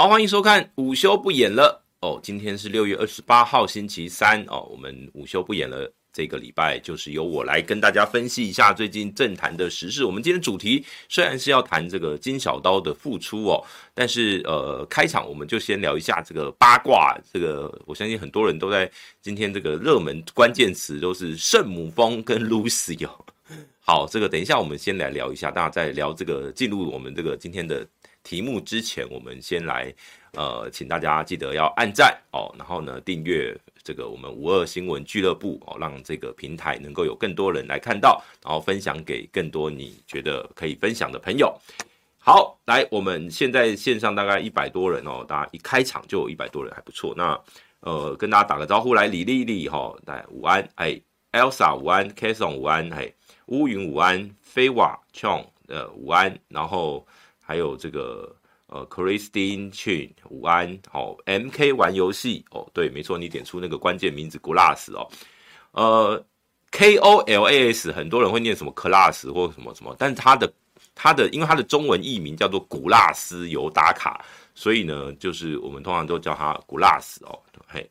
好，欢迎收看午休不演了哦。今天是六月二十八号星期三哦。我们午休不演了，这个礼拜就是由我来跟大家分析一下最近政坛的时事。我们今天主题虽然是要谈这个金小刀的复出哦，但是呃，开场我们就先聊一下这个八卦。这个我相信很多人都在今天这个热门关键词都是圣母峰跟 Lucy 哦。好，这个等一下我们先来聊一下，大家再聊这个进入我们这个今天的。题目之前，我们先来，呃，请大家记得要按赞哦，然后呢，订阅这个我们五二新闻俱乐部哦，让这个平台能够有更多人来看到，然后分享给更多你觉得可以分享的朋友。好，来，我们现在线上大概一百多人哦，大家一开场就有一百多人，还不错。那呃，跟大家打个招呼，来，李丽丽哈，来午安，哎，Elsa 午安，Kason 午安，嘿，乌云午安，飞瓦 Chong 呃午安，然后。还有这个呃，Christine Chin 午安，好，MK 玩游戏哦，对，没错，你点出那个关键名字 Glass 哦，呃，K O L A S，很多人会念什么 Class 或什么什么，但是它的它的，因为它的中文译名叫做古拉斯尤达卡，所以呢，就是我们通常都叫它 Glass 哦，嘿，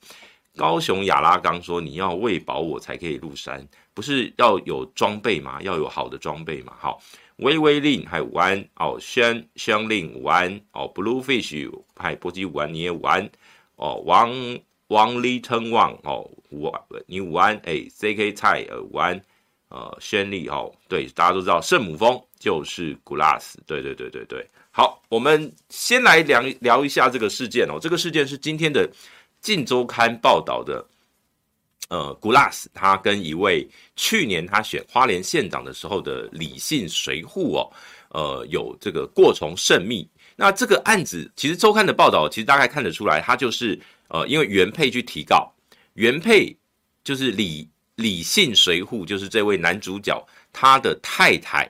高雄亚拉冈说你要喂饱我才可以入山，不是要有装备吗？要有好的装备嘛，好。微微令还有午安哦，宣宣令玩哦，Bluefish 嗨，波基玩你也玩哦，王王立腾旺哦午你午安哎，CK 蔡呃午安呃宣力哦，对，大家都知道圣母峰就是 Glass，对对对对对，好，我们先来聊聊一下这个事件哦，这个事件是今天的《镜周刊》报道的。呃，古拉斯他跟一位去年他选花莲县长的时候的李姓随扈哦，呃，有这个过从甚密。那这个案子其实周刊的报道其实大概看得出来，他就是呃，因为原配去提告，原配就是李李姓随扈，就是这位男主角他的太太。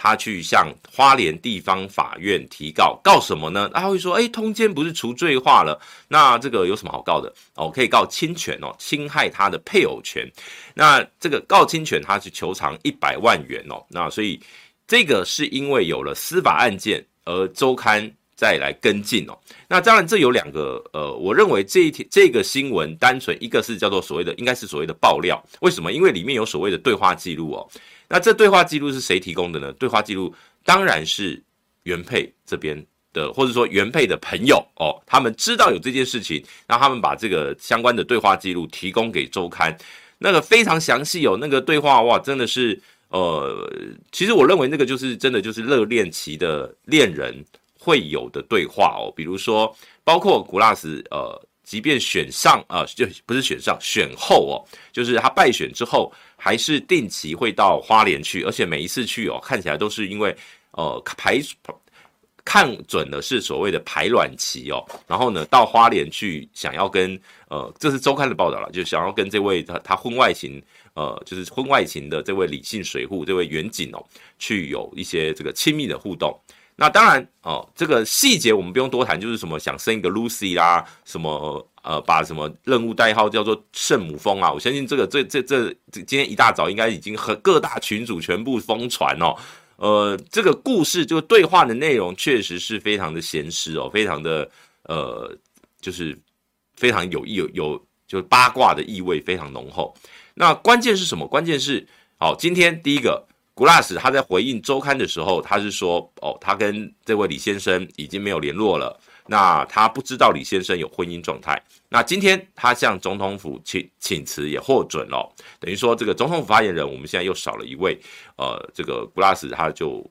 他去向花莲地方法院提告，告什么呢？他会说：“诶，通奸不是除罪化了，那这个有什么好告的？哦，可以告侵权哦，侵害他的配偶权。那这个告侵权，他是求偿一百万元哦。那所以这个是因为有了司法案件，而周刊再来跟进哦。那当然，这有两个呃，我认为这一天这个新闻单纯一个是叫做所谓的，应该是所谓的爆料。为什么？因为里面有所谓的对话记录哦。”那这对话记录是谁提供的呢？对话记录当然是原配这边的，或者说原配的朋友哦，他们知道有这件事情，然后他们把这个相关的对话记录提供给周刊，那个非常详细哦，那个对话哇，真的是呃，其实我认为那个就是真的就是热恋期的恋人会有的对话哦，比如说包括古拉斯呃。即便选上啊，就不是选上，选后哦，就是他败选之后，还是定期会到花莲去，而且每一次去哦，看起来都是因为呃排看准的是所谓的排卵期哦，然后呢到花莲去，想要跟呃，这是周刊的报道了，就想要跟这位他他婚外情呃，就是婚外情的这位李姓水户这位远景哦，去有一些这个亲密的互动。那当然哦，这个细节我们不用多谈，就是什么想生一个 Lucy 啦，什么呃，把什么任务代号叫做圣母峰啊，我相信这个这这这今天一大早应该已经和各大群主全部疯传哦。呃，这个故事就对话的内容确实是非常的咸湿哦，非常的呃，就是非常有意有有就八卦的意味非常浓厚。那关键是什么？关键是好，今天第一个。古拉斯他在回应周刊的时候，他是说：“哦，他跟这位李先生已经没有联络了。那他不知道李先生有婚姻状态。那今天他向总统府请请辞也获准了，等于说这个总统府发言人我们现在又少了一位。呃，这个古拉斯他就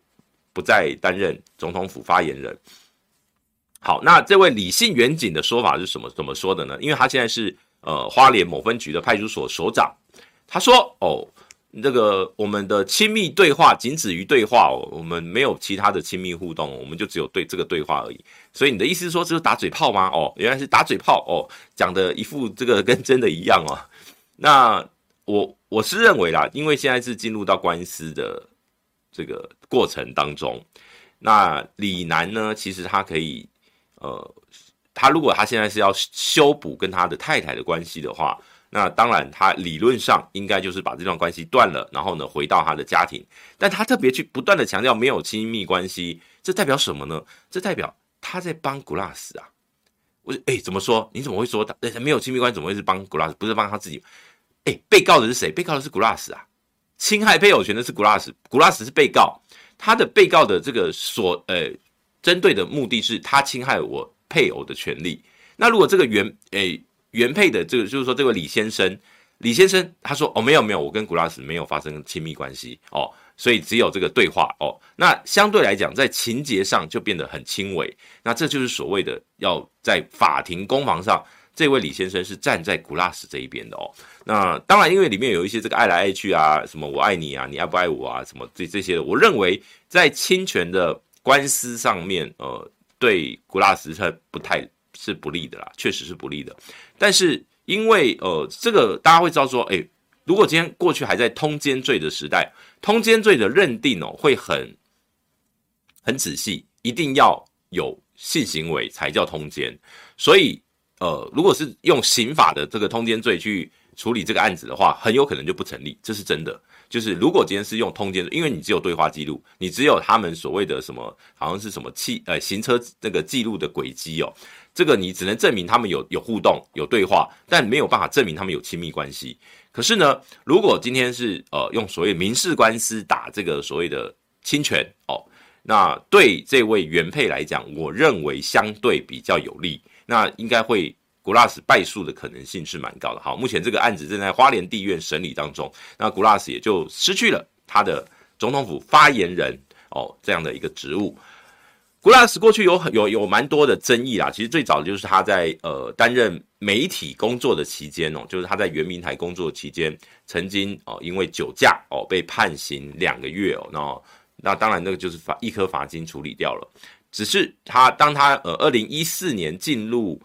不再担任总统府发言人。好，那这位李姓员警的说法是什么？怎么说的呢？因为他现在是呃花莲某分局的派出所所长，他说：哦。”这个我们的亲密对话仅止于对话哦，我们没有其他的亲密互动，我们就只有对这个对话而已。所以你的意思是说，这是打嘴炮吗？哦，原来是打嘴炮哦，讲的一副这个跟真的一样哦。那我我是认为啦，因为现在是进入到官司的这个过程当中，那李楠呢，其实他可以呃，他如果他现在是要修补跟他的太太的关系的话。那当然，他理论上应该就是把这段关系断了，然后呢，回到他的家庭。但他特别去不断的强调没有亲密关系，这代表什么呢？这代表他在帮 Glass 啊。我说，哎，怎么说？你怎么会说他没有亲密关系？怎么会是帮 Glass？不是帮他自己？哎，被告的是谁？被告的是 Glass 啊！侵害配偶权的是 Glass，Glass 是被告。他的被告的这个所呃针对的目的是他侵害我配偶的权利。那如果这个原诶原配的这个就是说这位李先生，李先生他说哦没有没有，我跟古拉斯没有发生亲密关系哦，所以只有这个对话哦。那相对来讲，在情节上就变得很轻微。那这就是所谓的要在法庭攻防上，这位李先生是站在古拉斯这一边的哦。那当然，因为里面有一些这个爱来爱去啊，什么我爱你啊，你爱不爱我啊，什么这这些，我认为在侵权的官司上面，呃，对古拉斯特不太是不利的啦，确实是不利的。但是因为呃，这个大家会知道说，诶，如果今天过去还在通奸罪的时代，通奸罪的认定哦，会很很仔细，一定要有性行为才叫通奸。所以呃，如果是用刑法的这个通奸罪去处理这个案子的话，很有可能就不成立，这是真的。就是如果今天是用通奸，因为你只有对话记录，你只有他们所谓的什么，好像是什么汽呃行车那个记录的轨迹哦，这个你只能证明他们有有互动有对话，但没有办法证明他们有亲密关系。可是呢，如果今天是呃用所谓民事官司打这个所谓的侵权哦，那对这位原配来讲，我认为相对比较有利，那应该会。古拉斯败诉的可能性是蛮高的。好，目前这个案子正在花莲地院审理当中，那古拉斯也就失去了他的总统府发言人哦这样的一个职务。Glass 过去有很有有蛮多的争议啦，其实最早的就是他在呃担任媒体工作的期间哦，就是他在原民台工作期间，曾经哦因为酒驾哦被判刑两个月哦，那那当然那个就是罚一颗罚金处理掉了。只是他当他呃二零一四年进入。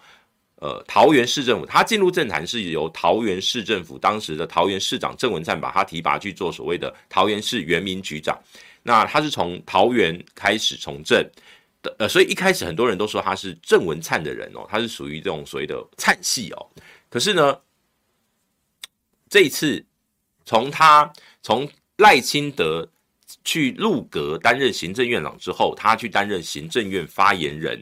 呃，桃园市政府，他进入政坛是由桃园市政府当时的桃园市长郑文灿把他提拔去做所谓的桃园市原民局长。那他是从桃园开始从政，呃，所以一开始很多人都说他是郑文灿的人哦，他是属于这种所谓的灿系哦。可是呢，这一次从他从赖清德去入阁担任行政院长之后，他去担任行政院发言人。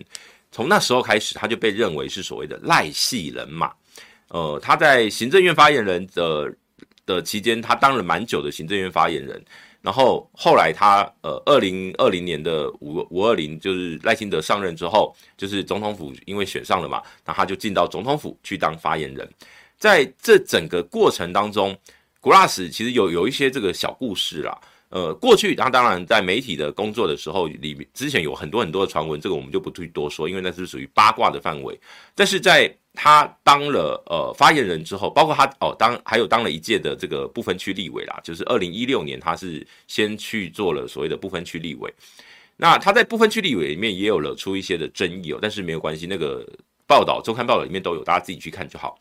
从那时候开始，他就被认为是所谓的赖系人马。呃，他在行政院发言人的的期间，他当了蛮久的行政院发言人。然后后来他呃，二零二零年的五五二零，就是赖清德上任之后，就是总统府因为选上了嘛，那他就进到总统府去当发言人。在这整个过程当中，Glass 其实有有一些这个小故事啦。呃，过去他当然在媒体的工作的时候，里面之前有很多很多的传闻，这个我们就不去多说，因为那是属于八卦的范围。但是在他当了呃发言人之后，包括他哦当还有当了一届的这个不分区立委啦，就是二零一六年他是先去做了所谓的不分区立委。那他在不分区立委里面也有惹出一些的争议哦，但是没有关系，那个报道周刊报道里面都有，大家自己去看就好。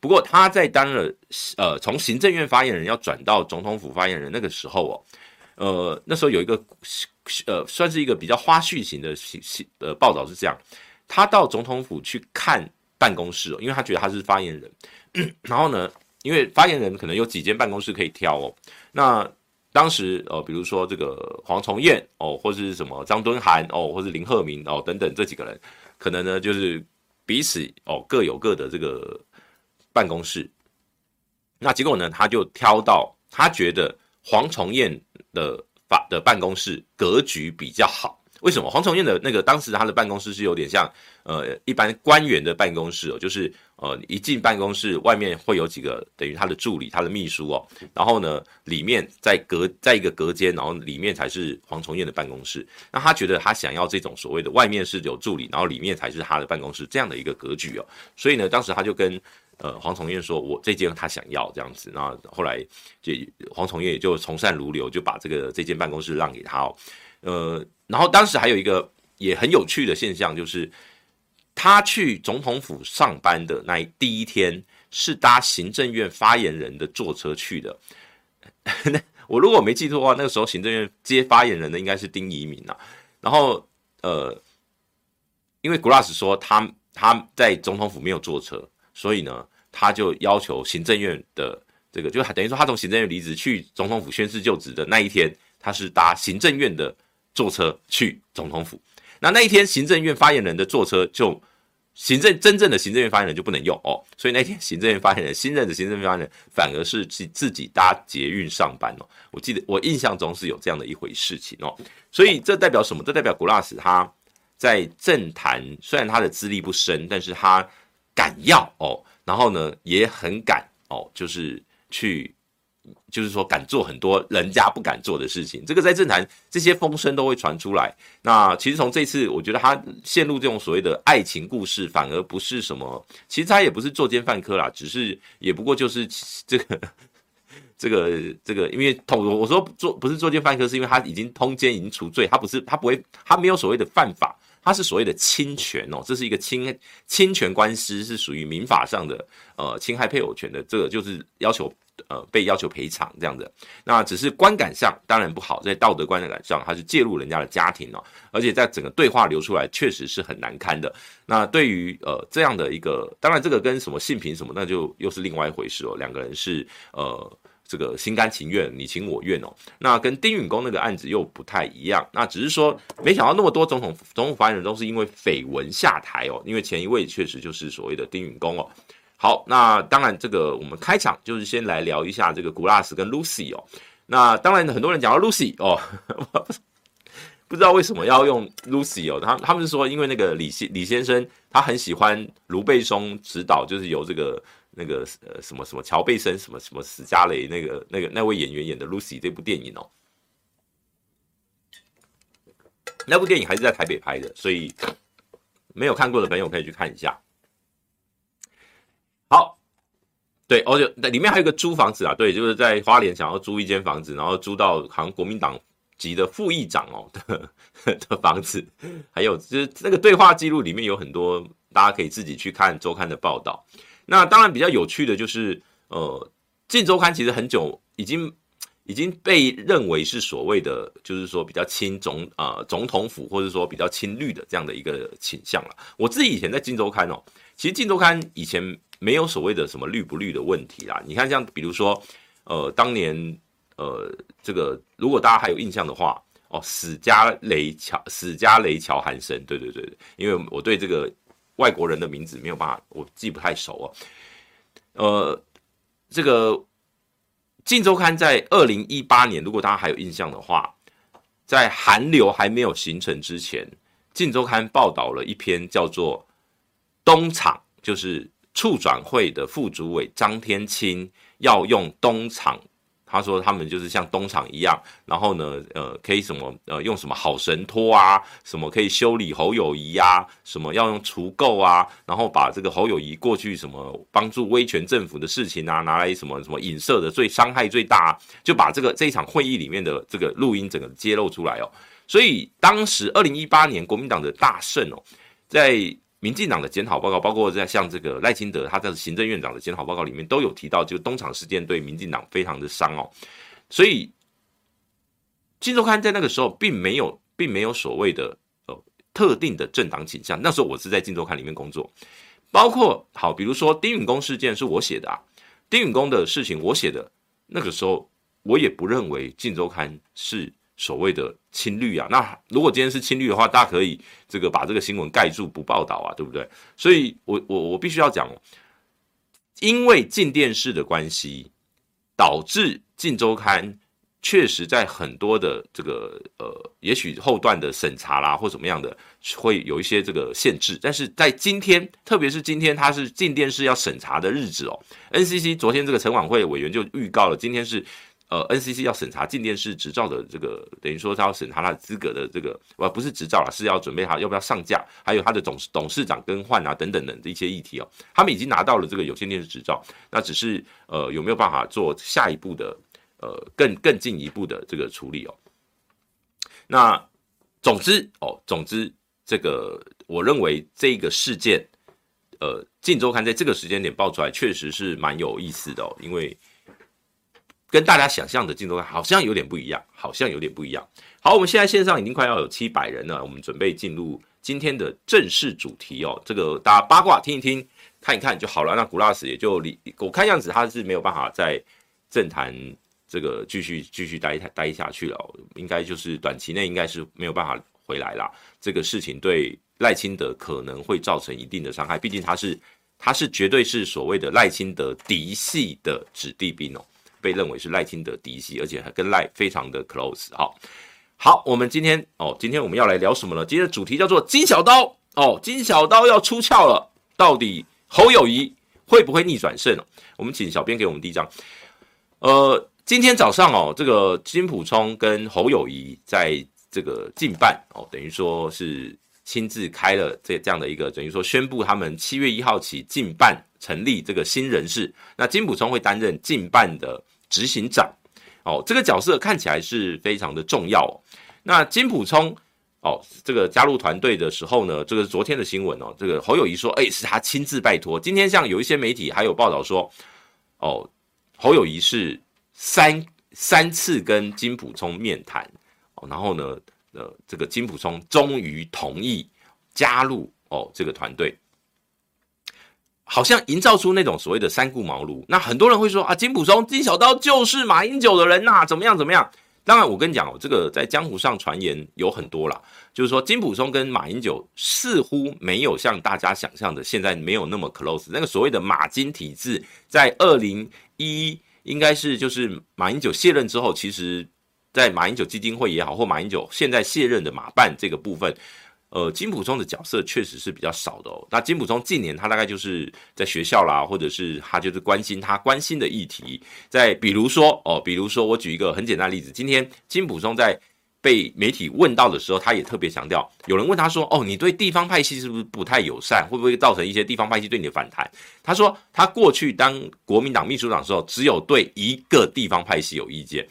不过他在当了呃从行政院发言人要转到总统府发言人那个时候哦。呃，那时候有一个呃，算是一个比较花絮型的呃报道是这样，他到总统府去看办公室哦，因为他觉得他是发言人，然后呢，因为发言人可能有几间办公室可以挑哦，那当时呃，比如说这个黄崇彦哦，或是什么张敦涵哦，或是林鹤明哦等等这几个人，可能呢就是彼此哦各有各的这个办公室，那结果呢，他就挑到他觉得黄崇彦。的法的办公室格局比较好，为什么？黄崇彦的那个当时他的办公室是有点像呃一般官员的办公室哦，就是呃一进办公室外面会有几个等于他的助理、他的秘书哦，然后呢里面在隔在一个隔间，然后里面才是黄崇彦的办公室。那他觉得他想要这种所谓的外面是有助理，然后里面才是他的办公室这样的一个格局哦，所以呢当时他就跟。呃，黄崇彦说：“我这间他想要这样子，那后来就黄崇彦也就从善如流，就把这个这间办公室让给他哦。呃，然后当时还有一个也很有趣的现象，就是他去总统府上班的那第一天是搭行政院发言人的坐车去的。我如果没记错的话，那个时候行政院接发言人的应该是丁怡铭啊。然后呃，因为 Glass 说他他在总统府没有坐车，所以呢。”他就要求行政院的这个，就等于说他从行政院离职去总统府宣誓就职的那一天，他是搭行政院的坐车去总统府。那那一天行政院发言人的坐车就行政真正的行政院发言人就不能用哦，所以那天行政院发言人新任的行政院发言人反而是自自己搭捷运上班哦。我记得我印象中是有这样的一回事情哦，所以这代表什么？这代表古拉斯他在政坛虽然他的资历不深，但是他敢要哦，然后呢也很敢哦，就是去。就是说，敢做很多人家不敢做的事情，这个在政坛这些风声都会传出来。那其实从这次，我觉得他陷入这种所谓的爱情故事，反而不是什么，其实他也不是作奸犯科啦，只是也不过就是这个 这个这个，因为通我说做不是作奸犯科，是因为他已经通奸已经除罪，他不是他不会他没有所谓的犯法。它是所谓的侵权哦，这是一个侵侵权官司，是属于民法上的呃侵害配偶权的，这个就是要求呃被要求赔偿这样的。那只是观感上当然不好，在道德观感上，它是介入人家的家庭哦，而且在整个对话流出来，确实是很难堪的。那对于呃这样的一个，当然这个跟什么性平什么，那就又是另外一回事哦。两个人是呃。这个心甘情愿，你情我愿哦。那跟丁允恭那个案子又不太一样。那只是说，没想到那么多总统总统发言人都是因为绯闻下台哦。因为前一位确实就是所谓的丁允恭哦。好，那当然这个我们开场就是先来聊一下这个古拉斯跟 Lucy 哦。那当然很多人讲到 Lucy 哦，不知道为什么要用 Lucy 哦。他他们是说，因为那个李先李先生他很喜欢卢贝松指导，就是由这个。那个呃什么什么乔贝森什么什么史嘉蕾那个那个那位演员演的 Lucy 这部电影哦，那部电影还是在台北拍的，所以没有看过的朋友可以去看一下。好，对，而且里面还有个租房子啊，对，就是在花莲想要租一间房子，然后租到好像国民党籍的副议长哦的 的房子，还有就是那个对话记录里面有很多，大家可以自己去看周刊的报道。那当然比较有趣的就是，呃，《镜周刊》其实很久已经已经被认为是所谓的，就是说比较亲总呃总统府，或者说比较亲绿的这样的一个倾向了。我自己以前在《镜周刊》哦，其实《镜周刊》以前没有所谓的什么绿不绿的问题啦。你看像比如说，呃，当年呃这个如果大家还有印象的话，哦，史嘉雷乔史嘉雷乔韩森，对对对对，因为我对这个。外国人的名字没有办法，我记不太熟哦。呃，这个《镜周刊》在二零一八年，如果大家还有印象的话，在韩流还没有形成之前，《镜周刊》报道了一篇叫做“东厂”，就是促转会的副主委张天钦要用东厂。他说他们就是像东厂一样，然后呢，呃，可以什么呃，用什么好神托啊，什么可以修理侯友宜啊，什么要用除垢啊，然后把这个侯友宜过去什么帮助威权政府的事情啊，拿来什么什么影射的最伤害最大，就把这个这一场会议里面的这个录音整个揭露出来哦。所以当时二零一八年国民党的大胜哦，在。民进党的检讨报告，包括在像这个赖清德他在行政院长的检讨报告里面都有提到，就东厂事件对民进党非常的伤哦，所以《镜周刊》在那个时候并没有，并没有所谓的呃特定的政党倾向。那时候我是在《镜周刊》里面工作，包括好，比如说丁允恭事件是我写的啊，丁允恭的事情我写的，那个时候我也不认为《镜周刊》是。所谓的青绿啊，那如果今天是青绿的话，大家可以这个把这个新闻盖住不报道啊，对不对？所以我我我必须要讲，因为镜电视的关系，导致镜周刊确实在很多的这个呃，也许后段的审查啦或怎么样的，会有一些这个限制。但是在今天，特别是今天，它是镜电视要审查的日子哦。NCC 昨天这个陈琬惠委员就预告了，今天是。呃，NCC 要审查镜电视执照的这个，等于说他要审查他的资格的这个，呃，不是执照了，是要准备他要不要上架，还有他的董事董事长更换啊等等等的一些议题哦。他们已经拿到了这个有线电视执照，那只是呃有没有办法做下一步的呃更更进一步的这个处理哦。那总之哦，总之这个我认为这个事件，呃，镜周刊在这个时间点爆出来，确实是蛮有意思的哦，因为。跟大家想象的镜周刊好像有点不一样，好像有点不一样。好，我们现在线上已经快要有七百人了，我们准备进入今天的正式主题哦。这个大家八卦听一听，看一看就好了。那古拉斯也就离，我看样子他是没有办法在政坛这个继续继续待待下去了，应该就是短期内应该是没有办法回来啦。这个事情对赖清德可能会造成一定的伤害，毕竟他是他是绝对是所谓的赖清德嫡系的子弟兵哦，被认为是赖清德嫡系，而且还跟赖非常的 close。好，好，我们今天哦，今天我们要来聊什么呢？今天的主题叫做金小刀哦，金小刀要出鞘了，到底侯友谊会不会逆转胜？我们请小编给我们第一张，呃。今天早上哦，这个金普聪跟侯友谊在这个竞办哦，等于说是亲自开了这这样的一个，等于说宣布他们七月一号起竞办成立这个新人事。那金普聪会担任竞办的执行长哦，这个角色看起来是非常的重要哦。那金溥聪哦，这个加入团队的时候呢，这个昨天的新闻哦，这个侯友谊说，哎，是他亲自拜托。今天像有一些媒体还有报道说，哦，侯友谊是。三三次跟金溥聪面谈，然后呢，呃，这个金溥聪终于同意加入哦这个团队，好像营造出那种所谓的三顾茅庐。那很多人会说啊，金普松、金小刀就是马英九的人呐，怎么样怎么样？当然，我跟你讲哦，这个在江湖上传言有很多啦，就是说金普松跟马英九似乎没有像大家想象的现在没有那么 close。那个所谓的马金体制，在二零一。应该是就是马英九卸任之后，其实，在马英九基金会也好，或马英九现在卸任的马办这个部分，呃，金溥聪的角色确实是比较少的哦。那金溥聪近年他大概就是在学校啦，或者是他就是关心他关心的议题，在比如说哦，比如说我举一个很简单的例子，今天金溥聪在。被媒体问到的时候，他也特别强调，有人问他说：“哦，你对地方派系是不是不太友善？会不会造成一些地方派系对你的反弹？”他说：“他过去当国民党秘书长的时候，只有对一个地方派系有意见。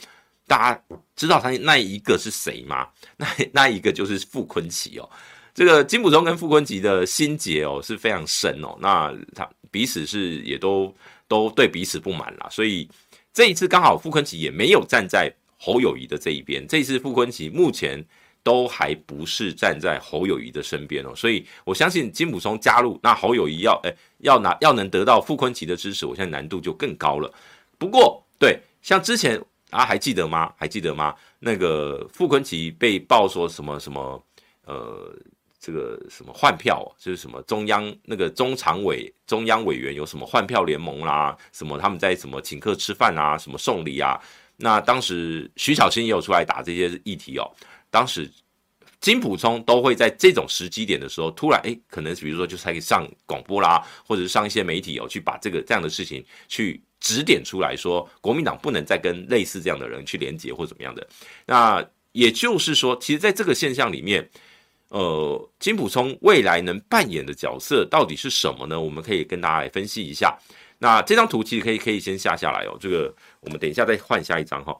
大家知道他那一个是谁吗？那那一个就是傅坤奇哦。这个金溥聪跟傅坤奇的心结哦是非常深哦。那他彼此是也都都对彼此不满啦。所以这一次刚好傅坤奇也没有站在。”侯友谊的这一边，这一次傅坤奇目前都还不是站在侯友谊的身边哦，所以我相信金溥聪加入，那侯友谊要诶要拿要能得到傅坤奇的支持，我现在难度就更高了。不过对，像之前啊还记得吗？还记得吗？那个傅昆萁被爆说什么什么呃这个什么换票，就是什么中央那个中常委中央委员有什么换票联盟啦，什么他们在什么请客吃饭啊，什么送礼啊。那当时徐巧芯也有出来打这些议题哦。当时金普聪都会在这种时机点的时候，突然哎，可能比如说就是可以上广播啦，或者是上一些媒体哦，去把这个这样的事情去指点出来说，国民党不能再跟类似这样的人去连结或怎么样的。那也就是说，其实在这个现象里面，呃，金普聪未来能扮演的角色到底是什么呢？我们可以跟大家来分析一下。那这张图其实可以可以先下下来哦，这个我们等一下再换下一张哈。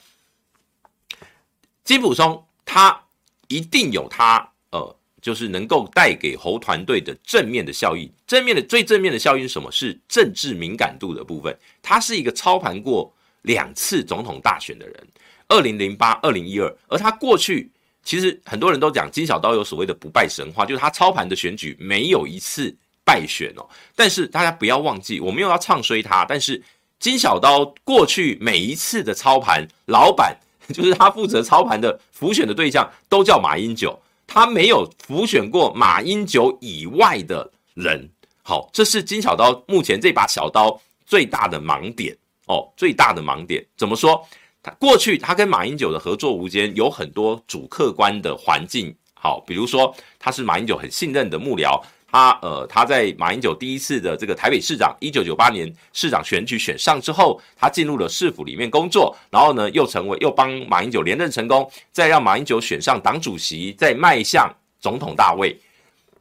金普聪他一定有他呃，就是能够带给侯团队的正面的效益。正面的最正面的效应是什么？是政治敏感度的部分。他是一个操盘过两次总统大选的人，二零零八、二零一二。而他过去其实很多人都讲金小刀有所谓的不败神话，就是他操盘的选举没有一次。败选哦，但是大家不要忘记，我没有要唱衰他。但是金小刀过去每一次的操盘老板，就是他负责操盘的辅选的对象，都叫马英九，他没有浮选过马英九以外的人。好，这是金小刀目前这把小刀最大的盲点哦，最大的盲点怎么说？他过去他跟马英九的合作无间，有很多主客观的环境。好，比如说他是马英九很信任的幕僚。他呃，他在马英九第一次的这个台北市长，一九九八年市长选举选上之后，他进入了市府里面工作，然后呢，又成为又帮马英九连任成功，再让马英九选上党主席，再迈向总统大位。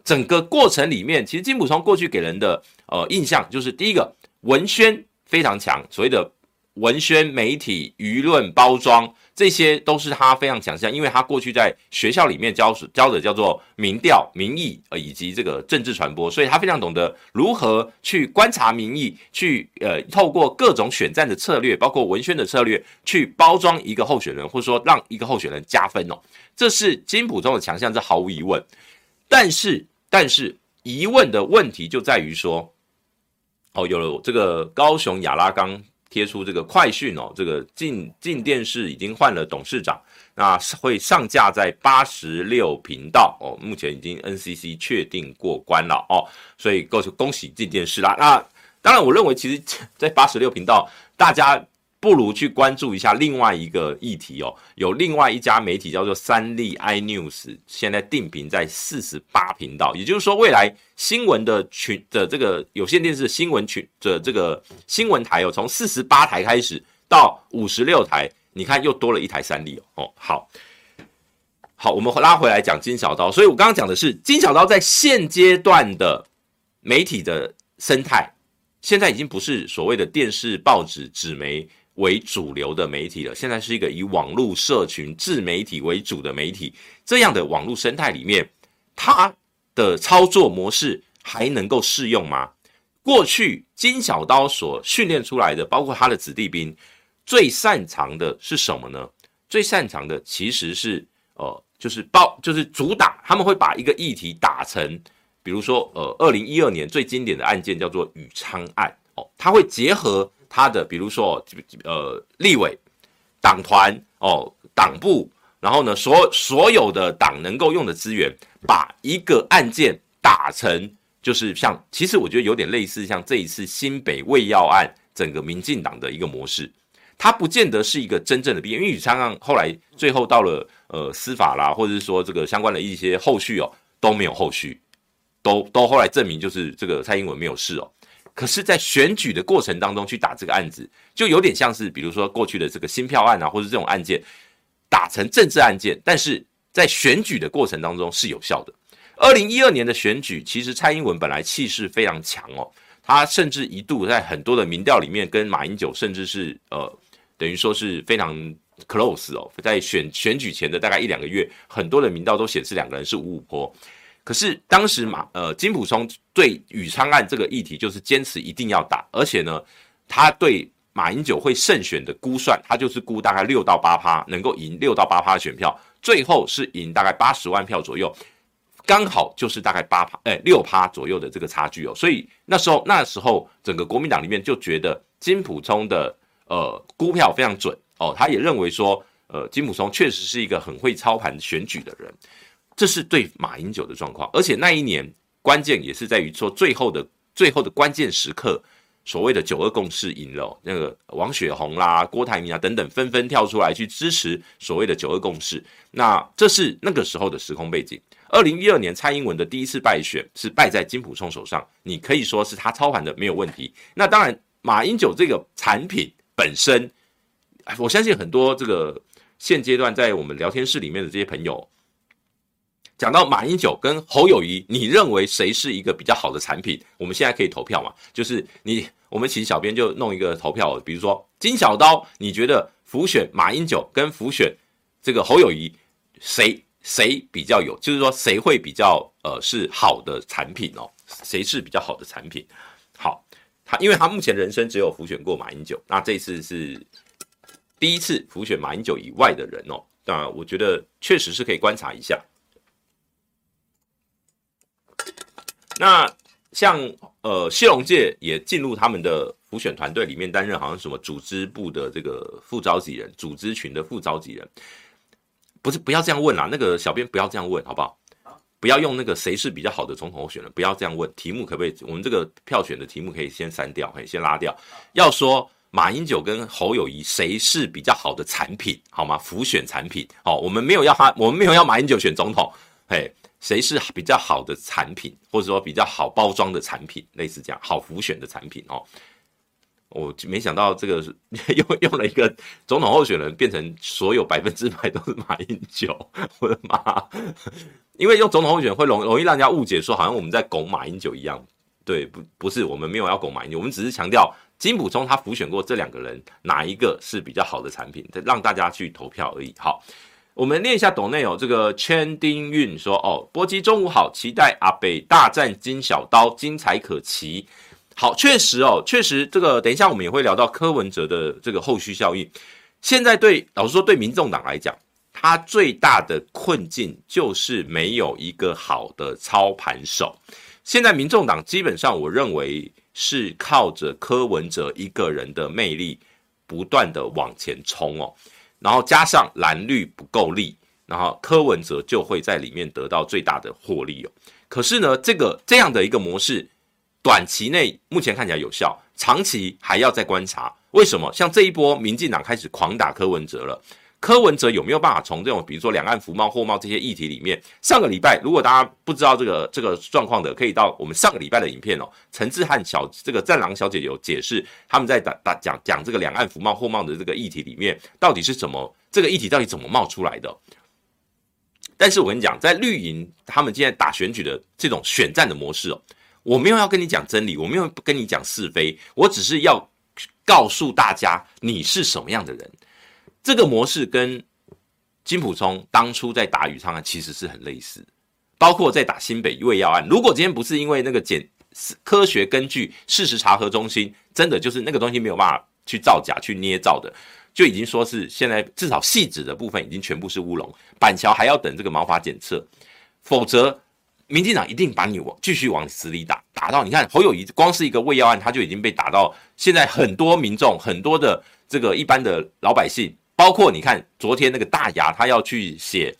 整个过程里面，其实金溥聪过去给人的呃印象就是第一个文宣非常强，所谓的。文宣、媒体、舆论包装，这些都是他非常强项，因为他过去在学校里面教教的叫做民调、民意，呃，以及这个政治传播，所以他非常懂得如何去观察民意，去呃，透过各种选战的策略，包括文宣的策略，去包装一个候选人，或者说让一个候选人加分哦。这是金普中的强项，这毫无疑问。但是，但是疑问的问题就在于说，哦，有了这个高雄亚拉冈。贴出这个快讯哦，这个进进电视已经换了董事长，那会上架在八十六频道哦，目前已经 NCC 确定过关了哦，所以恭恭喜进电视啦。那当然，我认为其实，在八十六频道，大家。不如去关注一下另外一个议题哦，有另外一家媒体叫做三立 iNews，现在定频在四十八频道，也就是说，未来新闻的群的这个有线电视新闻群的这个新闻台哦，从四十八台开始到五十六台，你看又多了一台三立哦。哦，好，好，我们拉回来讲金小刀，所以我刚刚讲的是金小刀在现阶段的媒体的生态，现在已经不是所谓的电视、报纸、纸媒。为主流的媒体了，现在是一个以网络社群自媒体为主的媒体，这样的网络生态里面，它的操作模式还能够适用吗？过去金小刀所训练出来的，包括他的子弟兵，最擅长的是什么呢？最擅长的其实是呃，就是包，就是主打，他们会把一个议题打成，比如说呃，二零一二年最经典的案件叫做宇昌案哦，他会结合。他的比如说，呃，立委、党团哦，党部，然后呢，所所有的党能够用的资源，把一个案件打成，就是像，其实我觉得有点类似像这一次新北卫药案，整个民进党的一个模式，它不见得是一个真正的弊案，因为宇昌案后来最后到了呃司法啦，或者是说这个相关的一些后续哦，都没有后续，都都后来证明就是这个蔡英文没有事哦。可是，在选举的过程当中去打这个案子，就有点像是，比如说过去的这个新票案啊，或者这种案件，打成政治案件，但是在选举的过程当中是有效的。二零一二年的选举，其实蔡英文本来气势非常强哦，他甚至一度在很多的民调里面跟马英九，甚至是呃，等于说是非常 close 哦，在选选举前的大概一两个月，很多的民调都显示两个人是五五坡。可是当时马呃金溥聪对宇昌案这个议题就是坚持一定要打，而且呢，他对马英九会胜选的估算，他就是估大概六到八趴能够赢六到八趴的选票，最后是赢大概八十万票左右，刚好就是大概八趴哎六趴左右的这个差距哦，所以那时候那时候整个国民党里面就觉得金溥聪的呃估票非常准哦，他也认为说呃金溥聪确实是一个很会操盘选举的人。这是对马英九的状况，而且那一年关键也是在于说最后的最后的关键时刻，所谓的九二共识赢了，那个王雪红啦、郭台铭啊等等纷纷跳出来去支持所谓的九二共识。那这是那个时候的时空背景。二零一二年蔡英文的第一次败选是败在金溥聪手上，你可以说是他操盘的没有问题。那当然，马英九这个产品本身，我相信很多这个现阶段在我们聊天室里面的这些朋友。讲到马英九跟侯友宜，你认为谁是一个比较好的产品？我们现在可以投票嘛？就是你，我们请小编就弄一个投票，比如说金小刀，你觉得浮选马英九跟浮选这个侯友宜，谁谁比较有？就是说谁会比较呃是好的产品哦？谁是比较好的产品？好，他因为他目前人生只有浮选过马英九，那这次是第一次浮选马英九以外的人哦。那我觉得确实是可以观察一下。那像呃谢龙介也进入他们的辅选团队里面担任好像什么组织部的这个副召集人，组织群的副召集人，不是不要这样问啦，那个小编不要这样问好不好？不要用那个谁是比较好的总统候选人，不要这样问，题目可不可以？我们这个票选的题目可以先删掉，可以先拉掉。要说马英九跟侯友谊谁是比较好的产品，好吗？浮选产品，好，我们没有要他，我们没有要马英九选总统，嘿。谁是比较好的产品，或者说比较好包装的产品，类似这样好浮选的产品哦。我没想到这个 用用了一个总统候选人，变成所有百分之百都是马英九，我的妈！因为用总统候选人会容容易让人家误解，说好像我们在拱马英九一样。对，不不是，我们没有要拱马英九，我们只是强调金溥聪他浮选过这两个人，哪一个是比较好的产品，让大家去投票而已。好。我们念一下抖内哦，这个圈丁运说哦，波基中午好，期待阿北大战金小刀，精彩可期。好，确实哦，确实这个等一下我们也会聊到柯文哲的这个后续效应。现在对老实说，对民众党来讲，他最大的困境就是没有一个好的操盘手。现在民众党基本上，我认为是靠着柯文哲一个人的魅力不断的往前冲哦，然后加上蓝绿不够力，然后柯文哲就会在里面得到最大的获利哦。可是呢，这个这样的一个模式，短期内目前看起来有效，长期还要再观察。为什么？像这一波民进党开始狂打柯文哲了。柯文哲有没有办法从这种比如说两岸服贸、货贸这些议题里面？上个礼拜，如果大家不知道这个这个状况的，可以到我们上个礼拜的影片哦。陈志汉小这个战狼小姐有解释，他们在打打讲讲这个两岸服贸、货贸的这个议题里面，到底是怎么？这个议题到底怎么冒出来的？但是我跟你讲，在绿营他们今天打选举的这种选战的模式哦，我没有要跟你讲真理，我没有跟你讲是非，我只是要告诉大家你是什么样的人。这个模式跟金溥聪当初在打宇昌案其实是很类似，包括在打新北卫药案。如果今天不是因为那个检科学根据事实查核中心真的就是那个东西没有办法去造假去捏造的，就已经说是现在至少细致的部分已经全部是乌龙，板桥还要等这个毛发检测，否则民进党一定把你往继续往死里打，打到你看侯友宜光是一个卫药案他就已经被打到现在很多民众很多的这个一般的老百姓。包括你看，昨天那个大牙，他要去写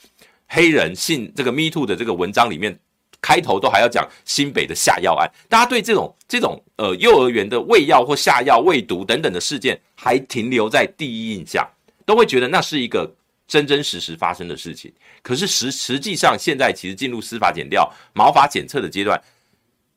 黑人信这个 Me Too 的这个文章里面，开头都还要讲新北的下药案。大家对这种这种呃幼儿园的喂药或下药喂毒等等的事件，还停留在第一印象，都会觉得那是一个真真实实发生的事情。可是实实际上，现在其实进入司法检调、毛发检测的阶段。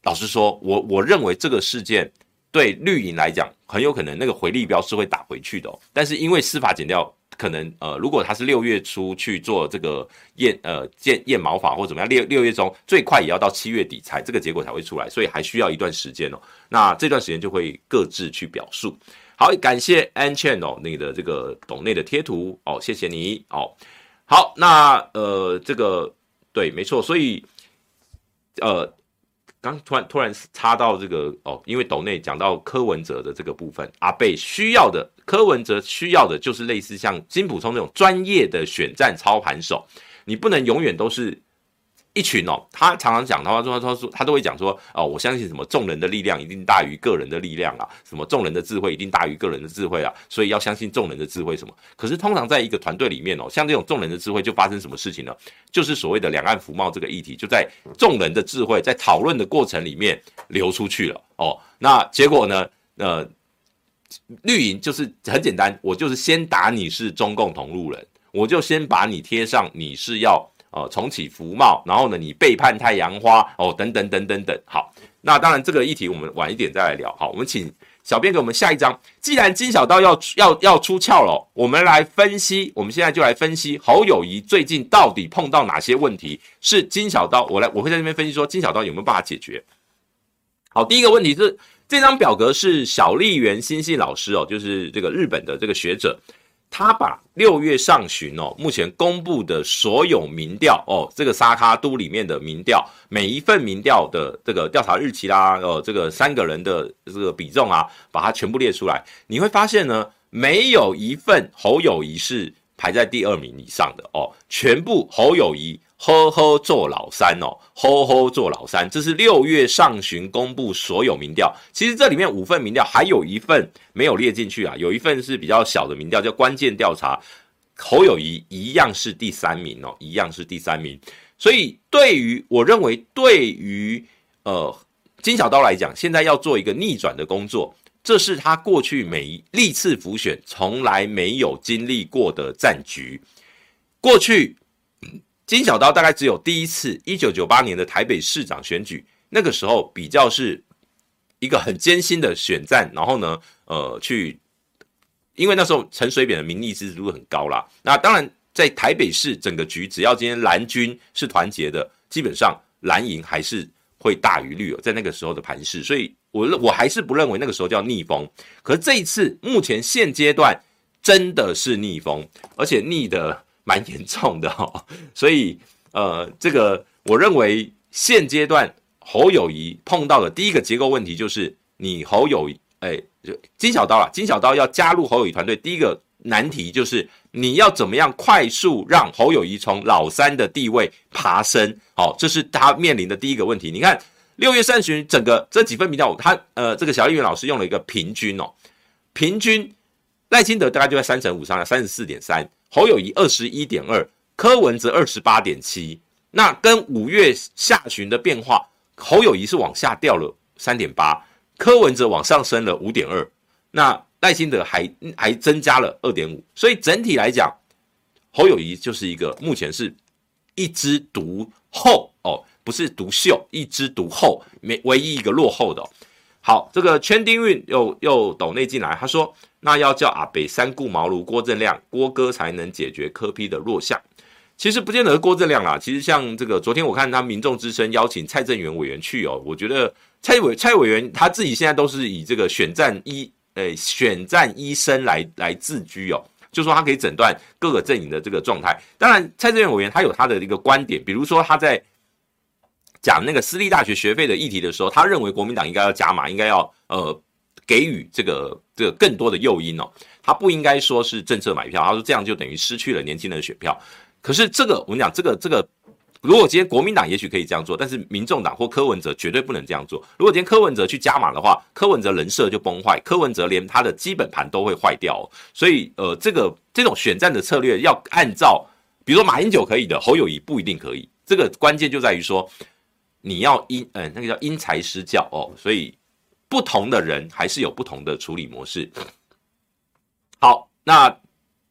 老实说，我我认为这个事件。对绿营来讲，很有可能那个回力标是会打回去的哦。但是因为司法减掉可能呃，如果他是六月初去做这个验呃验验毛法或怎么样，六六月中最快也要到七月底才这个结果才会出来，所以还需要一段时间哦。那这段时间就会各自去表述。好，感谢 An Chen 哦，你的这个董内的贴图哦，谢谢你哦。好，那呃这个对，没错，所以呃。刚突然突然插到这个哦，因为斗内讲到柯文哲的这个部分，阿贝需要的柯文哲需要的就是类似像金普聪那种专业的选战操盘手，你不能永远都是。一群哦，他常常讲，他说他说他都会讲说哦，我相信什么众人的力量一定大于个人的力量啊，什么众人的智慧一定大于个人的智慧啊，所以要相信众人的智慧什么。可是通常在一个团队里面哦，像这种众人的智慧就发生什么事情呢？就是所谓的两岸服贸这个议题，就在众人的智慧在讨论的过程里面流出去了哦。那结果呢？呃，绿营就是很简单，我就是先打你是中共同路人，我就先把你贴上你是要。呃，重启服贸，然后呢，你背叛太阳花哦，等等等等等。好，那当然这个议题我们晚一点再来聊。好，我们请小编给我们下一张。既然金小刀要要要出鞘了，我们来分析。我们现在就来分析侯友谊最近到底碰到哪些问题？是金小刀，我来我会在这边分析说金小刀有没有办法解决。好，第一个问题是这张表格是小笠原欣幸老师哦，就是这个日本的这个学者。他把六月上旬哦，目前公布的所有民调哦，这个沙卡都里面的民调，每一份民调的这个调查日期啦，哦，这个三个人的这个比重啊，把它全部列出来，你会发现呢，没有一份侯友谊是排在第二名以上的哦，全部侯友谊。呵呵做老三哦，呵呵做老三，这是六月上旬公布所有民调。其实这里面五份民调，还有一份没有列进去啊，有一份是比较小的民调，叫关键调查。侯友宜一样是第三名哦，一样是第三名。所以对于我认为，对于呃金小刀来讲，现在要做一个逆转的工作，这是他过去每一历次辅选从来没有经历过的战局。过去。金小刀大概只有第一次，一九九八年的台北市长选举，那个时候比较是一个很艰辛的选战，然后呢，呃，去，因为那时候陈水扁的民意支持度很高啦。那当然，在台北市整个局，只要今天蓝军是团结的，基本上蓝营还是会大于绿哦，在那个时候的盘势，所以我我还是不认为那个时候叫逆风。可是这一次，目前现阶段真的是逆风，而且逆的。蛮严重的哦，所以呃，这个我认为现阶段侯友谊碰到的第一个结构问题就是，你侯友谊，哎，就金小刀啦，金小刀要加入侯友谊团队，第一个难题就是你要怎么样快速让侯友谊从老三的地位爬升，好，这是他面临的第一个问题。你看六月上旬整个这几份民调，他呃这个小议员老师用了一个平均哦，平均赖清德大概就在三成五上下，三十四点三，侯友宜二十一点二，柯文哲二十八点七。那跟五月下旬的变化，侯友宜是往下掉了三点八，柯文哲往上升了五点二，那赖清德还还增加了二点五，所以整体来讲，侯友宜就是一个目前是一枝独后哦，不是独秀，一枝独后，没唯一一个落后的。好，这个圈丁运又又抖内进来，他说那要叫阿北三顾茅庐，郭正亮郭哥才能解决柯 P 的弱项。其实不见得郭正亮啊，其实像这个昨天我看他民众之声邀请蔡正元委员去哦，我觉得蔡委蔡委员他自己现在都是以这个选战医诶选战医生来来自居哦，就说他可以诊断各个阵营的这个状态。当然，蔡正元委员他有他的一个观点，比如说他在讲那个私立大学学费的议题的时候，他认为国民党应该要加码，应该要呃给予这个这个更多的诱因哦，他不应该说是政策买票，他说这样就等于失去了年轻人的选票。可是这个，我跟你讲，这个这个，如果今天国民党也许可以这样做，但是民众党或柯文哲绝对不能这样做。如果今天柯文哲去加码的话，柯文哲人设就崩坏，柯文哲连他的基本盘都会坏掉。所以，呃，这个这种选战的策略要按照，比如说马英九可以的，侯友宜不一定可以。这个关键就在于说，你要因，嗯，那个叫因材施教哦。所以，不同的人还是有不同的处理模式。好，那。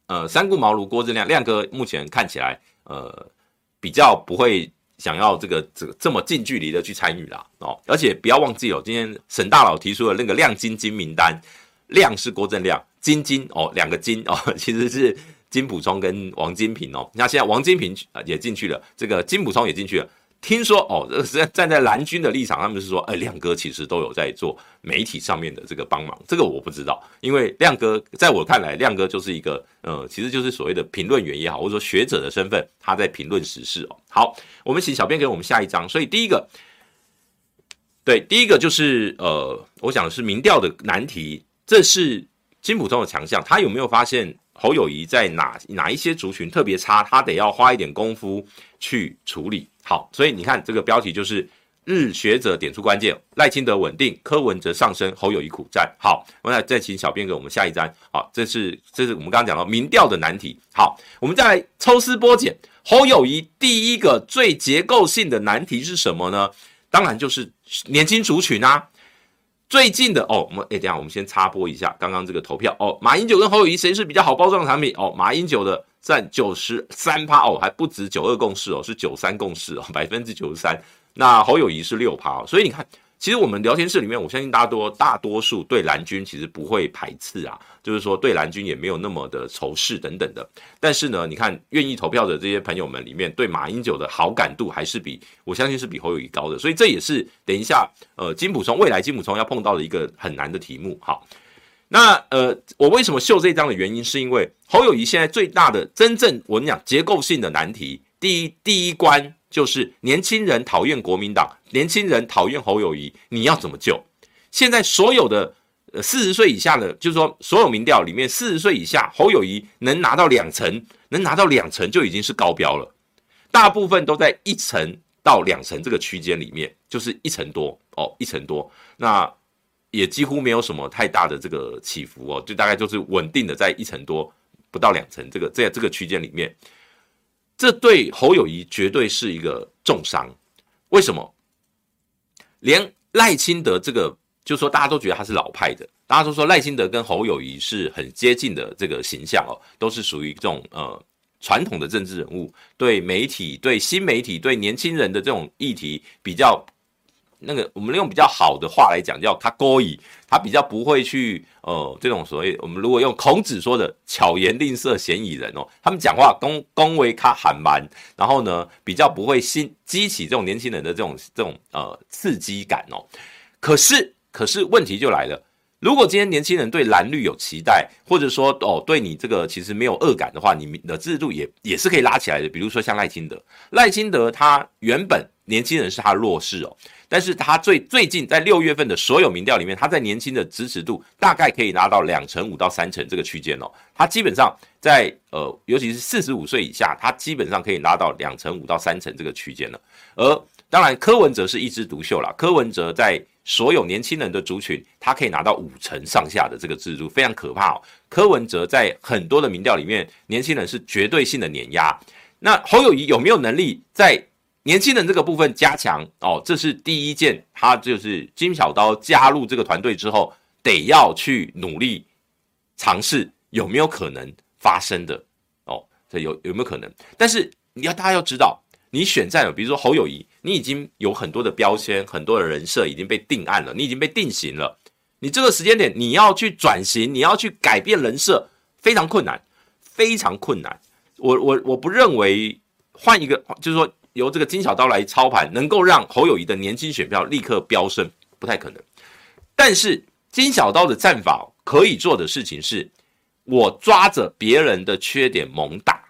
呃，三顾茅庐，郭正亮亮哥目前看起来，呃，比较不会想要这个这个这么近距离的去参与啦哦，而且不要忘记哦，今天沈大佬提出了那个亮晶晶名单，亮是郭正亮，晶晶哦，两个晶哦，其实是金普聪跟王金平哦，那现在王金平也进去了，这个金普聪也进去了。听说哦，这站在蓝军的立场，他们是说，哎，亮哥其实都有在做媒体上面的这个帮忙，这个我不知道，因为亮哥在我看来，亮哥就是一个，呃，其实就是所谓的评论员也好，或者说学者的身份，他在评论时事哦。好，我们请小编给我们下一章。所以第一个，对，第一个就是呃，我想是民调的难题，这是金普通的强项，他有没有发现侯友谊在哪哪一些族群特别差，他得要花一点功夫去处理。好，所以你看这个标题就是日学者点出关键，赖清德稳定，柯文哲上升，侯友谊苦战。好，我们来再请小编给我们下一张。好，这是这是我们刚刚讲到民调的难题。好，我们再来抽丝剥茧，侯友谊第一个最结构性的难题是什么呢？当然就是年轻族群啊。最近的哦，我们哎，等下我们先插播一下刚刚这个投票哦，马英九跟侯友谊谁是比较好包装的产品？哦，马英九的。占九十三趴哦，还不止九二共识哦，是九三共识哦，百分之九十三。那侯友宜是六趴哦，所以你看，其实我们聊天室里面，我相信大多大多数对蓝军其实不会排斥啊，就是说对蓝军也没有那么的仇视等等的。但是呢，你看愿意投票的这些朋友们里面，对马英九的好感度还是比我相信是比侯友宜高的，所以这也是等一下呃金普聪未来金普聪要碰到的一个很难的题目。好。那呃，我为什么秀这张的原因，是因为侯友宜现在最大的真正我跟你讲结构性的难题，第一第一关就是年轻人讨厌国民党，年轻人讨厌侯友宜，你要怎么救？现在所有的呃四十岁以下的，就是说所有民调里面四十岁以下，侯友宜能拿到两成，能拿到两成就已经是高标了，大部分都在一成到两成这个区间里面，就是一成多哦，一成多那。也几乎没有什么太大的这个起伏哦，就大概就是稳定的在一成多不到两成这个在这个区间里面，这对侯友谊绝对是一个重伤。为什么？连赖清德这个，就说大家都觉得他是老派的，大家都说赖清德跟侯友谊是很接近的这个形象哦，都是属于这种呃传统的政治人物，对媒体、对新媒体、对年轻人的这种议题比较。那个，我们用比较好的话来讲，叫他勾引，他比较不会去呃这种所谓我们如果用孔子说的巧言令色，鲜矣仁哦，他们讲话恭恭维他喊蛮，然后呢比较不会新激起这种年轻人的这种这种呃刺激感哦。可是可是问题就来了，如果今天年轻人对蓝绿有期待，或者说哦对你这个其实没有恶感的话，你的制度也也是可以拉起来的。比如说像赖清德，赖清德他原本年轻人是他弱势哦。但是他最最近在六月份的所有民调里面，他在年轻的支持度大概可以拿到两成五到三成这个区间哦。他基本上在呃，尤其是四十五岁以下，他基本上可以拿到两成五到三成这个区间了。而当然柯文哲是一枝独秀啦，柯文哲在所有年轻人的族群，他可以拿到五成上下的这个制度，非常可怕哦。柯文哲在很多的民调里面，年轻人是绝对性的碾压。那侯友谊有没有能力在年轻人这个部分加强？哦，这是第一件，他就是金小刀加入这个团队之后，得要去努力尝试有没有可能发生的哦，这有有没有可能？但是你要大家要知道。你选战了，比如说侯友谊，你已经有很多的标签，很多的人设已经被定案了，你已经被定型了。你这个时间点，你要去转型，你要去改变人设，非常困难，非常困难。我我我不认为换一个，就是说由这个金小刀来操盘，能够让侯友宜的年轻选票立刻飙升，不太可能。但是金小刀的战法可以做的事情是，我抓着别人的缺点猛打。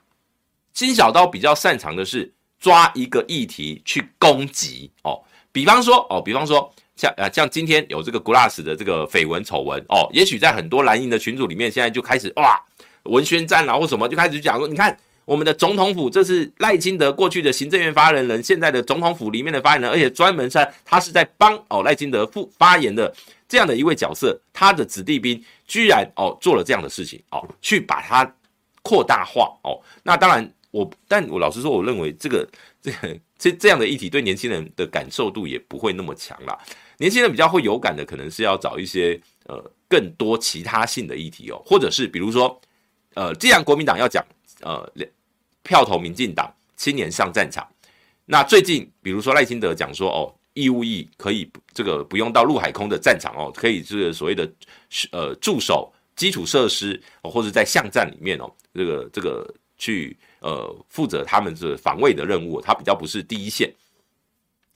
金小刀比较擅长的是。抓一个议题去攻击哦，比方说哦，比方说像啊像今天有这个 Glass 的这个绯闻丑闻哦，也许在很多蓝营的群组里面，现在就开始哇文宣战啊或什么，就开始讲说，你看我们的总统府，这是赖清德过去的行政院发言人，现在的总统府里面的发言人，而且专门是他是在帮哦赖清德副发言的这样的一位角色，他的子弟兵居然哦做了这样的事情哦，去把它扩大化哦，那当然。我，但我老实说，我认为这个、这个、这这样的议题对年轻人的感受度也不会那么强啦。年轻人比较会有感的，可能是要找一些呃更多其他性的议题哦，或者是比如说，呃，既然国民党要讲呃票投民进党，青年上战场，那最近比如说赖清德讲说哦，义务役可以这个不用到陆海空的战场哦，可以这个所谓的呃驻守基础设施，或者在巷战里面哦，这个这个去。呃，负责他们是防卫的任务，他比较不是第一线。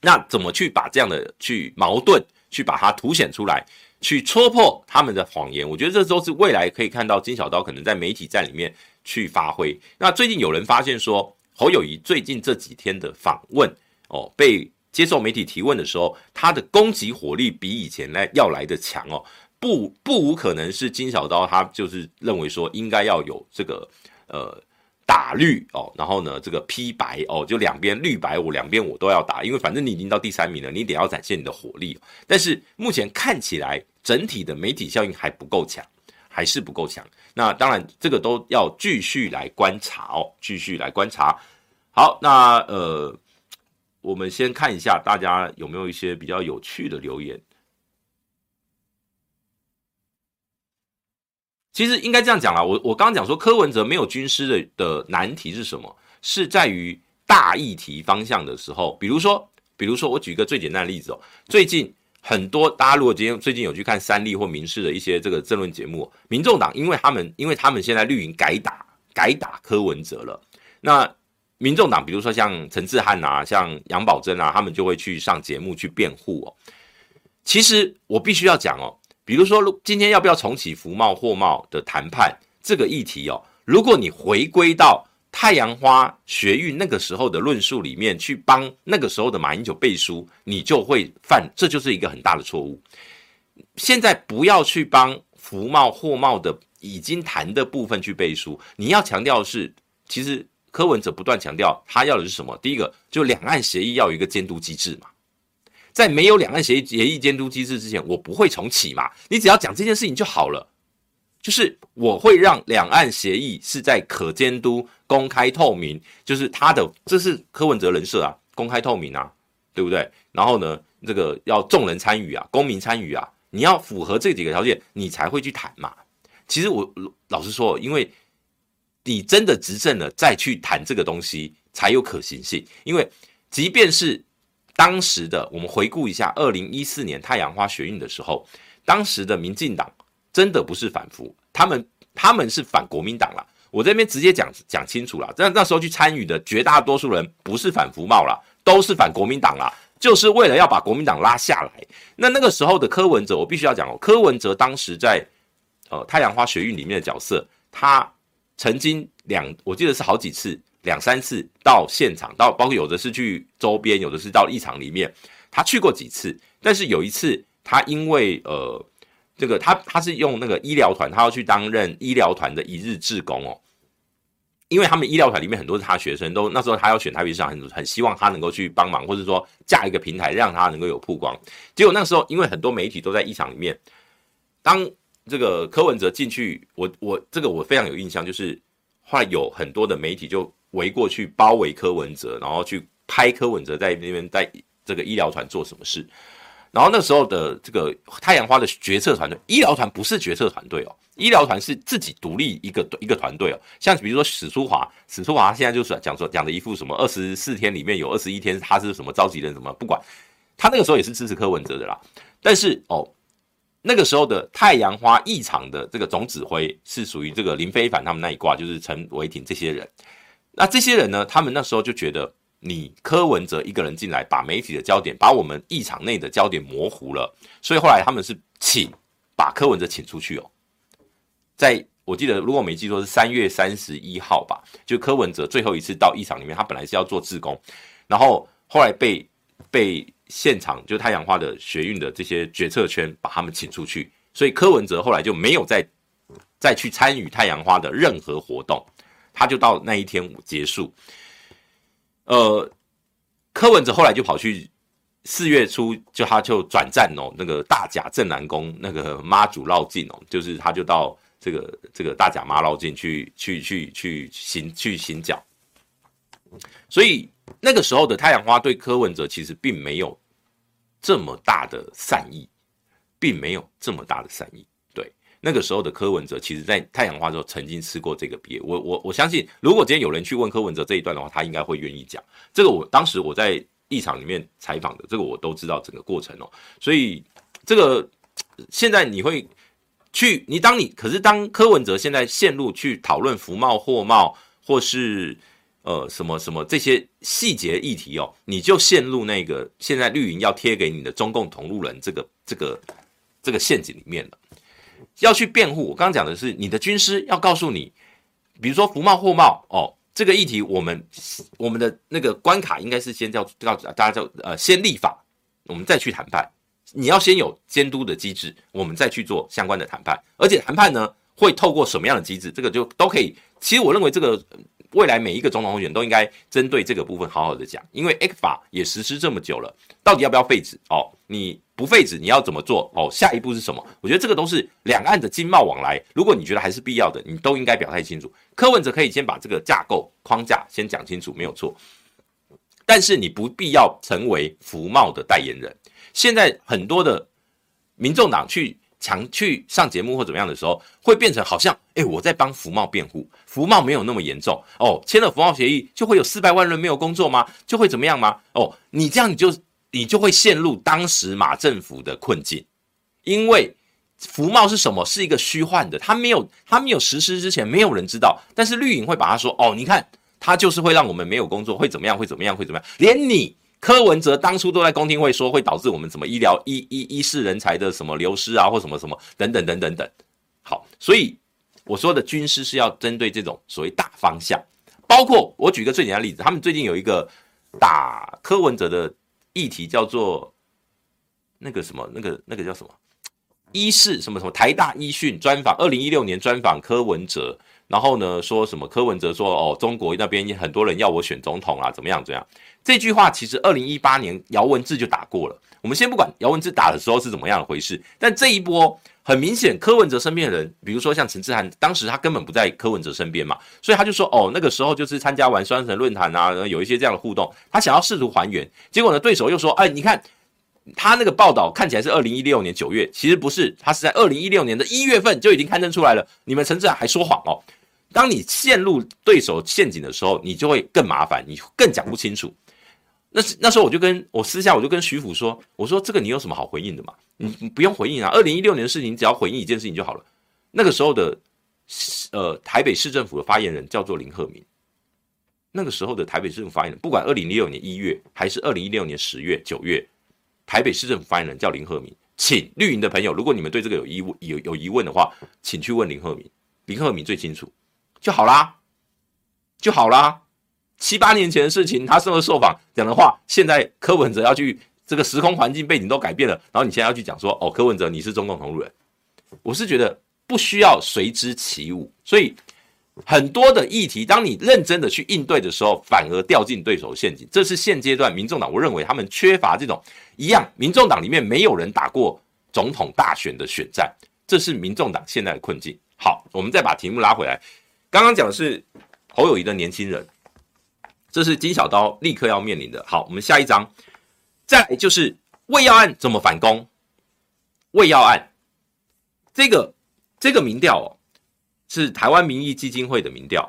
那怎么去把这样的去矛盾，去把它凸显出来，去戳破他们的谎言？我觉得这都是未来可以看到金小刀可能在媒体战里面去发挥。那最近有人发现说，侯友宜最近这几天的访问哦，被接受媒体提问的时候，他的攻击火力比以前来要来的强哦，不不无可能是金小刀他就是认为说应该要有这个呃。打绿哦，然后呢，这个批白哦，就两边绿白我两边我都要打，因为反正你已经到第三名了，你得要展现你的火力。但是目前看起来整体的媒体效应还不够强，还是不够强。那当然这个都要继续来观察哦，继续来观察。好，那呃，我们先看一下大家有没有一些比较有趣的留言。其实应该这样讲啦，我我刚刚讲说柯文哲没有军师的的难题是什么？是在于大议题方向的时候，比如说，比如说我举一个最简单的例子哦，最近很多大家如果今天最近有去看三立或民视的一些这个政论节目，民众党因为他们因为他们现在绿营改打改打柯文哲了，那民众党比如说像陈志汉啊，像杨宝珍啊，他们就会去上节目去辩护哦。其实我必须要讲哦。比如说，今天要不要重启服贸货贸的谈判这个议题哦？如果你回归到太阳花学运那个时候的论述里面去帮那个时候的马英九背书，你就会犯，这就是一个很大的错误。现在不要去帮福茂货贸的已经谈的部分去背书，你要强调的是，其实柯文哲不断强调他要的是什么？第一个，就两岸协议要有一个监督机制嘛。在没有两岸协议协议监督机制之前，我不会重启嘛。你只要讲这件事情就好了，就是我会让两岸协议是在可监督、公开透明，就是他的这是柯文哲人设啊，公开透明啊，对不对？然后呢，这个要众人参与啊，公民参与啊，你要符合这几个条件，你才会去谈嘛。其实我老实说，因为你真的执政了再去谈这个东西才有可行性，因为即便是。当时的我们回顾一下，二零一四年太阳花学运的时候，当时的民进党真的不是反服，他们他们是反国民党啦。我这边直接讲讲清楚了，那那时候去参与的绝大多数人不是反服贸啦，都是反国民党啦，就是为了要把国民党拉下来。那那个时候的柯文哲，我必须要讲哦，柯文哲当时在呃太阳花学运里面的角色，他曾经两，我记得是好几次。两三次到现场，到包括有的是去周边，有的是到议场里面，他去过几次。但是有一次，他因为呃，这个他他是用那个医疗团，他要去担任医疗团的一日志工哦。因为他们医疗团里面很多是他学生，都那时候他要选台北市长，很很希望他能够去帮忙，或者说架一个平台让他能够有曝光。结果那时候因为很多媒体都在议场里面，当这个柯文哲进去，我我这个我非常有印象，就是后来有很多的媒体就围过去包围柯文哲，然后去拍柯文哲在那边在这个医疗团做什么事。然后那时候的这个太阳花的决策团队，医疗团不是决策团队哦，医疗团是自己独立一个一个团队哦。像比如说史书华，史书华现在就是讲说讲的一副什么二十四天里面有二十一天他是什么召集人什么，不管他那个时候也是支持柯文哲的啦。但是哦，那个时候的太阳花议场的这个总指挥是属于这个林非凡他们那一挂，就是陈伟霆这些人。那这些人呢，他们那时候就觉得。你柯文哲一个人进来，把媒体的焦点，把我们议场内的焦点模糊了，所以后来他们是请把柯文哲请出去哦。在我记得，如果没记错，是三月三十一号吧，就柯文哲最后一次到议场里面，他本来是要做志工，然后后来被被现场就太阳花的学运的这些决策圈把他们请出去，所以柯文哲后来就没有再再去参与太阳花的任何活动，他就到那一天结束。呃，柯文哲后来就跑去四月初，就他就转战哦，那个大甲镇南宫那个妈祖绕境哦，就是他就到这个这个大甲妈绕境去去去去行去行脚，所以那个时候的太阳花对柯文哲其实并没有这么大的善意，并没有这么大的善意。那个时候的柯文哲，其实在太阳花的时候曾经吃过这个鳖。我我我相信，如果今天有人去问柯文哲这一段的话，他应该会愿意讲。这个我当时我在议场里面采访的，这个我都知道整个过程哦。所以这个现在你会去，你当你可是当柯文哲现在陷入去讨论服贸、货贸或是呃什么什么这些细节议题哦，你就陷入那个现在绿营要贴给你的中共同路人这个这个这个陷阱里面了。要去辩护，我刚刚讲的是你的军师要告诉你，比如说服贸货贸哦，这个议题我们我们的那个关卡应该是先叫叫大家叫呃先立法，我们再去谈判。你要先有监督的机制，我们再去做相关的谈判。而且谈判呢会透过什么样的机制，这个就都可以。其实我认为这个。未来每一个总统候选人都应该针对这个部分好好的讲，因为 ECFA 也实施这么久了，到底要不要废止？哦，你不废止，你要怎么做？哦，下一步是什么？我觉得这个都是两岸的经贸往来，如果你觉得还是必要的，你都应该表态清楚。柯文哲可以先把这个架构框架先讲清楚，没有错。但是你不必要成为服贸的代言人。现在很多的民众党去。强去上节目或怎么样的时候，会变成好像，哎，我在帮服贸辩护，服贸没有那么严重哦，签了服贸协议就会有四百万人没有工作吗？就会怎么样吗？哦，你这样你就你就会陷入当时马政府的困境，因为服贸是什么？是一个虚幻的，它没有它没有实施之前，没有人知道，但是绿营会把它说，哦，你看，它就是会让我们没有工作，会怎么样？会怎么样？会怎么样？连你。柯文哲当初都在公听会说会导致我们什么医疗医医医事人才的什么流失啊，或什么什么等等等等等。好，所以我说的军师是要针对这种所谓大方向，包括我举个最简单的例子，他们最近有一个打柯文哲的议题叫做那个什么那个那个叫什么医事什么什么台大医讯专访，二零一六年专访柯文哲，然后呢说什么柯文哲说哦中国那边很多人要我选总统啊，怎么样怎么样。这句话其实二零一八年姚文智就打过了。我们先不管姚文智打的时候是怎么样的回事，但这一波很明显，柯文哲身边的人，比如说像陈志涵，当时他根本不在柯文哲身边嘛，所以他就说，哦，那个时候就是参加完双城论坛啊，有一些这样的互动，他想要试图还原，结果呢，对手又说，哎，你看他那个报道看起来是二零一六年九月，其实不是，他是在二零一六年的一月份就已经刊登出来了，你们陈志涵还说谎哦。当你陷入对手陷阱的时候，你就会更麻烦，你更讲不清楚。那那时候我就跟我私下我就跟徐府说，我说这个你有什么好回应的嘛？你你不用回应啊。二零一六年的事情，你只要回应一件事情就好了。那个时候的呃台北市政府的发言人叫做林鹤明。那个时候的台北市政府发言人，不管二零一六年一月还是二零一六年十月九月，台北市政府发言人叫林鹤明。请绿营的朋友，如果你们对这个有疑问有有疑问的话，请去问林鹤明，林鹤明最清楚就好啦，就好啦。七八年前的事情，他受了受访讲的话，现在柯文哲要去这个时空环境背景都改变了，然后你现在要去讲说，哦，柯文哲你是中共同路人，我是觉得不需要随之起舞。所以很多的议题，当你认真的去应对的时候，反而掉进对手陷阱。这是现阶段民众党，我认为他们缺乏这种一样。民众党里面没有人打过总统大选的选战，这是民众党现在的困境。好，我们再把题目拉回来。刚刚讲的是侯友宜的年轻人，这是金小刀立刻要面临的。好，我们下一章，再就是胃药案怎么反攻？胃药案这个这个民调哦。是台湾民意基金会的民调，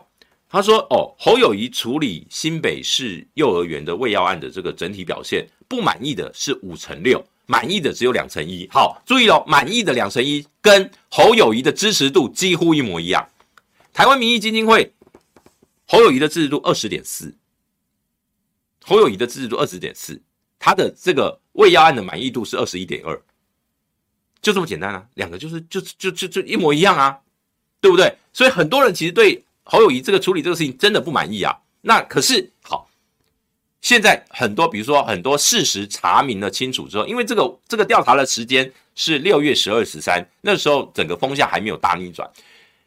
他说：“哦，侯友谊处理新北市幼儿园的喂药案的这个整体表现，不满意的是五成六，满意的只有两成一。好，注意哦，满意的两成一跟侯友谊的支持度几乎一模一样。台湾民意基金会侯友谊的支持度二十点四，侯友谊的支持度二十点四，他的这个喂药案的满意度是二十一点二，就这么简单啊，两个就是就就就就一模一样啊。”对不对？所以很多人其实对侯友谊这个处理这个事情真的不满意啊。那可是好，现在很多比如说很多事实查明了清楚之后，因为这个这个调查的时间是六月十二十三，那时候整个风向还没有大逆转。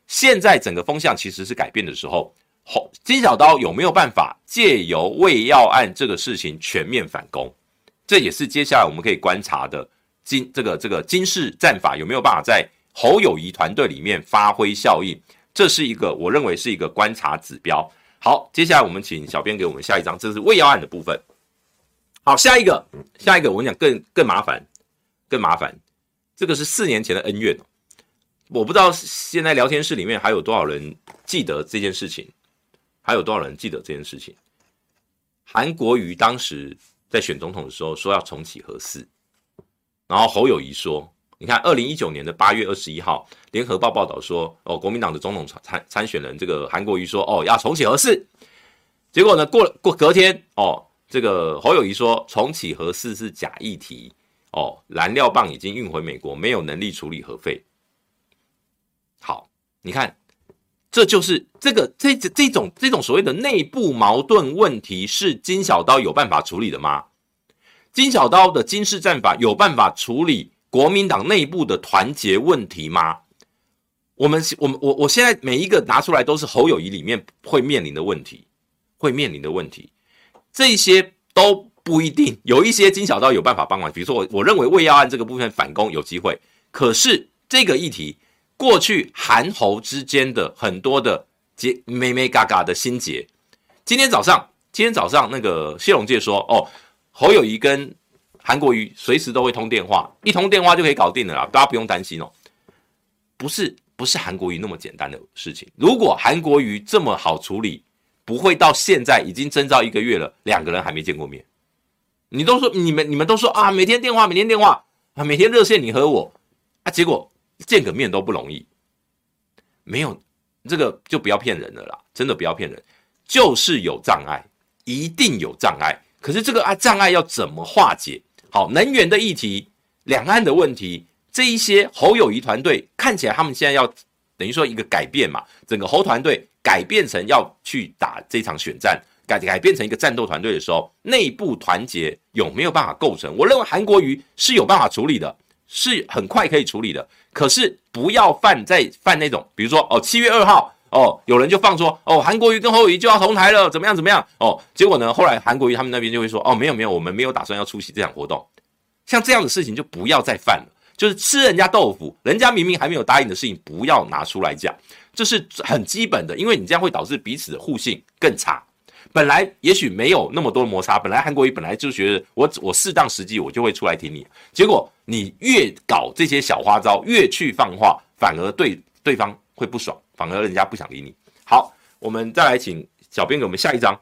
现在整个风向其实是改变的时候，侯金小刀有没有办法借由喂药案这个事情全面反攻？这也是接下来我们可以观察的金这个这个金氏战法有没有办法在。侯友谊团队里面发挥效应，这是一个我认为是一个观察指标。好，接下来我们请小编给我们下一张，这是喂药案的部分。好，下一个，下一个我跟你讲更更麻烦，更麻烦。这个是四年前的恩怨，我不知道现在聊天室里面还有多少人记得这件事情，还有多少人记得这件事情？韩国瑜当时在选总统的时候说要重启核四，然后侯友谊说。你看，二零一九年的八月二十一号，联合报报道说，哦，国民党的总统参参选人这个韩国瑜说，哦，要重启核四。结果呢，过过隔天，哦，这个侯友谊说重启核四是假议题，哦，燃料棒已经运回美国，没有能力处理核废。好，你看，这就是这个这这这种这种所谓的内部矛盾问题，是金小刀有办法处理的吗？金小刀的金氏战法有办法处理？国民党内部的团结问题吗？我们我们我我现在每一个拿出来都是侯友谊里面会面临的问题，会面临的问题，这些都不一定，有一些金小刀有办法帮忙。比如说我我认为喂药案这个部分反攻有机会，可是这个议题过去韩侯之间的很多的结眉眉嘎嘎的心结，今天早上今天早上那个谢龙介说哦，侯友宜跟。韩国瑜随时都会通电话，一通电话就可以搞定了啦，大家不用担心哦。不是不是韩国瑜那么简单的事情。如果韩国瑜这么好处理，不会到现在已经征召一个月了，两个人还没见过面。你都说你们你们都说啊，每天电话每天电话啊，每天热线你和我啊，结果见个面都不容易。没有这个就不要骗人了啦，真的不要骗人，就是有障碍，一定有障碍。可是这个啊障碍要怎么化解？好，能源的议题、两岸的问题，这一些侯友谊团队看起来，他们现在要等于说一个改变嘛，整个侯团队改变成要去打这场选战，改改变成一个战斗团队的时候，内部团结有没有办法构成？我认为韩国瑜是有办法处理的，是很快可以处理的。可是不要犯再犯那种，比如说哦，七月二号。哦，有人就放说，哦，韩国瑜跟侯友宜就要同台了，怎么样怎么样？哦，结果呢，后来韩国瑜他们那边就会说，哦，没有没有，我们没有打算要出席这场活动。像这样的事情就不要再犯了，就是吃人家豆腐，人家明明还没有答应的事情，不要拿出来讲，这是很基本的，因为你这样会导致彼此的互信更差。本来也许没有那么多摩擦，本来韩国瑜本来就觉得我我适当时机我就会出来挺你，结果你越搞这些小花招，越去放话，反而对对方会不爽。反而人家不想理你。好，我们再来请小编给我们下一张。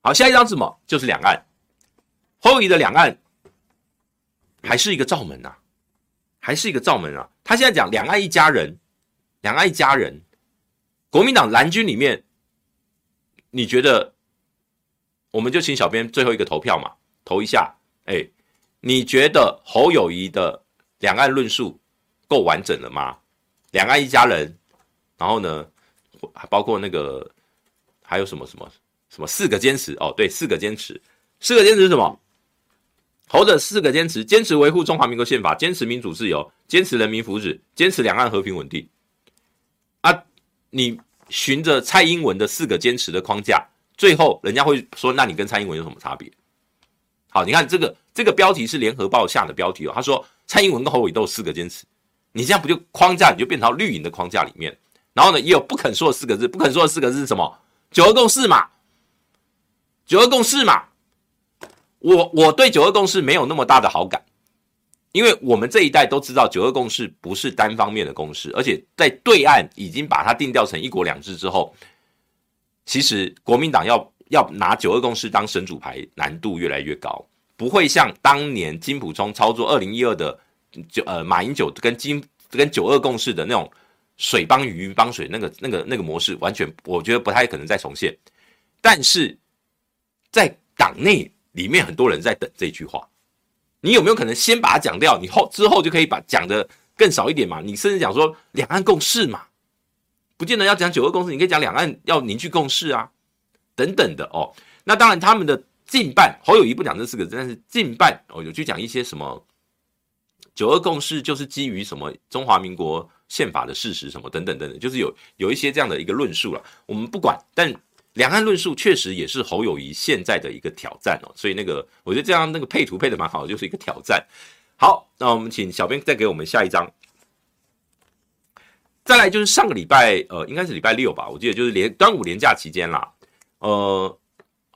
好，下一张是什么？就是两岸。侯友宜的两岸还是一个罩门呐、啊，还是一个罩门啊。他现在讲两岸一家人，两岸一家人。国民党蓝军里面，你觉得？我们就请小编最后一个投票嘛，投一下。哎，你觉得侯友谊的两岸论述够完整了吗？两岸一家人，然后呢，还包括那个还有什么什么什么四个坚持哦，对，四个坚持，四个坚持是什么？侯的四个坚持：坚持维护中华民国宪法，坚持民主自由，坚持人民福祉，坚持两岸和平稳定。啊，你循着蔡英文的四个坚持的框架，最后人家会说，那你跟蔡英文有什么差别？好，你看这个这个标题是联合报下的标题哦，他说蔡英文跟侯伟都有四个坚持，你这样不就框架你就变成绿营的框架里面，然后呢也有不肯说的四个字，不肯说的四个字是什么？九二共识嘛，九二共识嘛，我我对九二共识没有那么大的好感。因为我们这一代都知道九二共识不是单方面的共识，而且在对岸已经把它定调成一国两制之后，其实国民党要要拿九二共识当神主牌难度越来越高，不会像当年金普聪操作二零一二的九呃马英九跟金跟九二共识的那种水帮鱼帮水那个那个那个模式，完全我觉得不太可能再重现。但是在党内里面很多人在等这句话。你有没有可能先把它讲掉？你后之后就可以把讲的更少一点嘛？你甚至讲说两岸共识嘛，不见得要讲九二共识，你可以讲两岸要凝聚共识啊，等等的哦。那当然，他们的近半侯友宜不讲这四个字，但是近半哦有去讲一些什么九二共识就是基于什么中华民国宪法的事实什么等等等等，就是有有一些这样的一个论述了。我们不管，但。两岸论述确实也是侯友宜现在的一个挑战哦，所以那个我觉得这样那个配图配的蛮好，就是一个挑战。好，那我们请小编再给我们下一张。再来就是上个礼拜，呃，应该是礼拜六吧，我记得就是连端午连假期间啦。呃，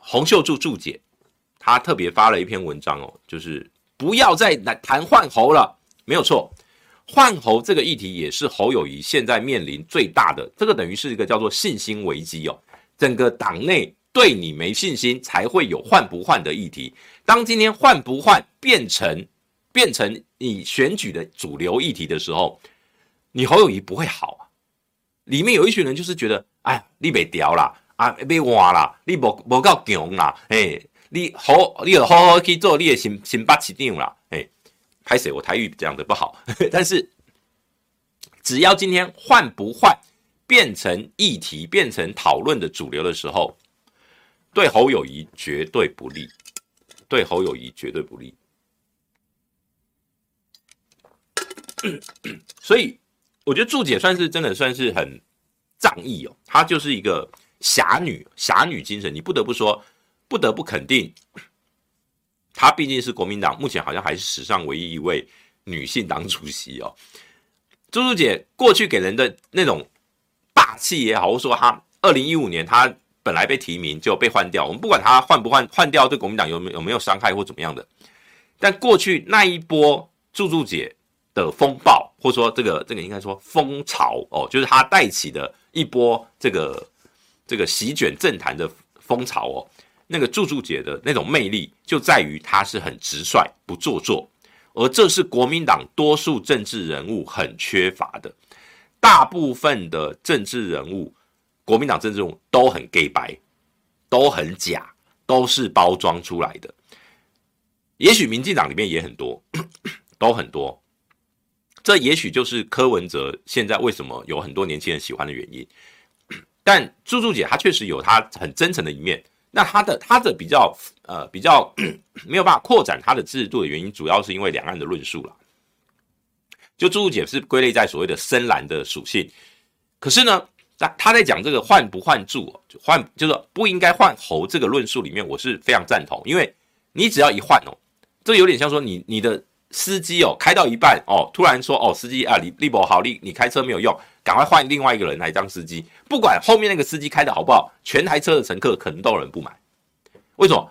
洪秀柱注解，他特别发了一篇文章哦，就是不要再来谈换侯了，没有错，换侯这个议题也是侯友谊现在面临最大的，这个等于是一个叫做信心危机哦。整个党内对你没信心，才会有换不换的议题。当今天换不换变成变成你选举的主流议题的时候，你侯友谊不会好啊。里面有一群人就是觉得，哎呀，你被屌了，啊，被挖啦，你无无够强啦，哎，你好，你要好好去做你的新新八七定啦，哎，拍谁？我台语讲的不好，但是只要今天换不换。变成议题、变成讨论的主流的时候，对侯友谊绝对不利，对侯友谊绝对不利。所以，我觉得祝姐算是真的算是很仗义哦，她就是一个侠女，侠女精神，你不得不说，不得不肯定，她毕竟是国民党目前好像还是史上唯一一位女性党主席哦。祝祝姐过去给人的那种。霸气也好，或说他二零一五年他本来被提名就被换掉，我们不管他换不换换掉对国民党有没有没有伤害或怎么样的，但过去那一波祝祝姐的风暴，或者说这个这个应该说风潮哦，就是他带起的一波这个这个席卷政坛的风潮哦，那个祝祝姐的那种魅力就在于他是很直率不做作，而这是国民党多数政治人物很缺乏的。大部分的政治人物，国民党政治人物都很 gay 白，都很假，都是包装出来的。也许民进党里面也很多，都很多。这也许就是柯文哲现在为什么有很多年轻人喜欢的原因。但祝祝姐她确实有她很真诚的一面。那她的她的比较呃比较 没有办法扩展她的制度的原因，主要是因为两岸的论述了。就祝祝姐是归类在所谓的深蓝的属性，可是呢，他他在讲这个换不换柱，换就是不应该换侯这个论述里面，我是非常赞同，因为你只要一换哦，这有点像说你你的司机哦开到一半哦，突然说哦司机啊李李博好，你你开车没有用，赶快换另外一个人来当司机，不管后面那个司机开的好不好，全台车的乘客可能都有人不满，为什么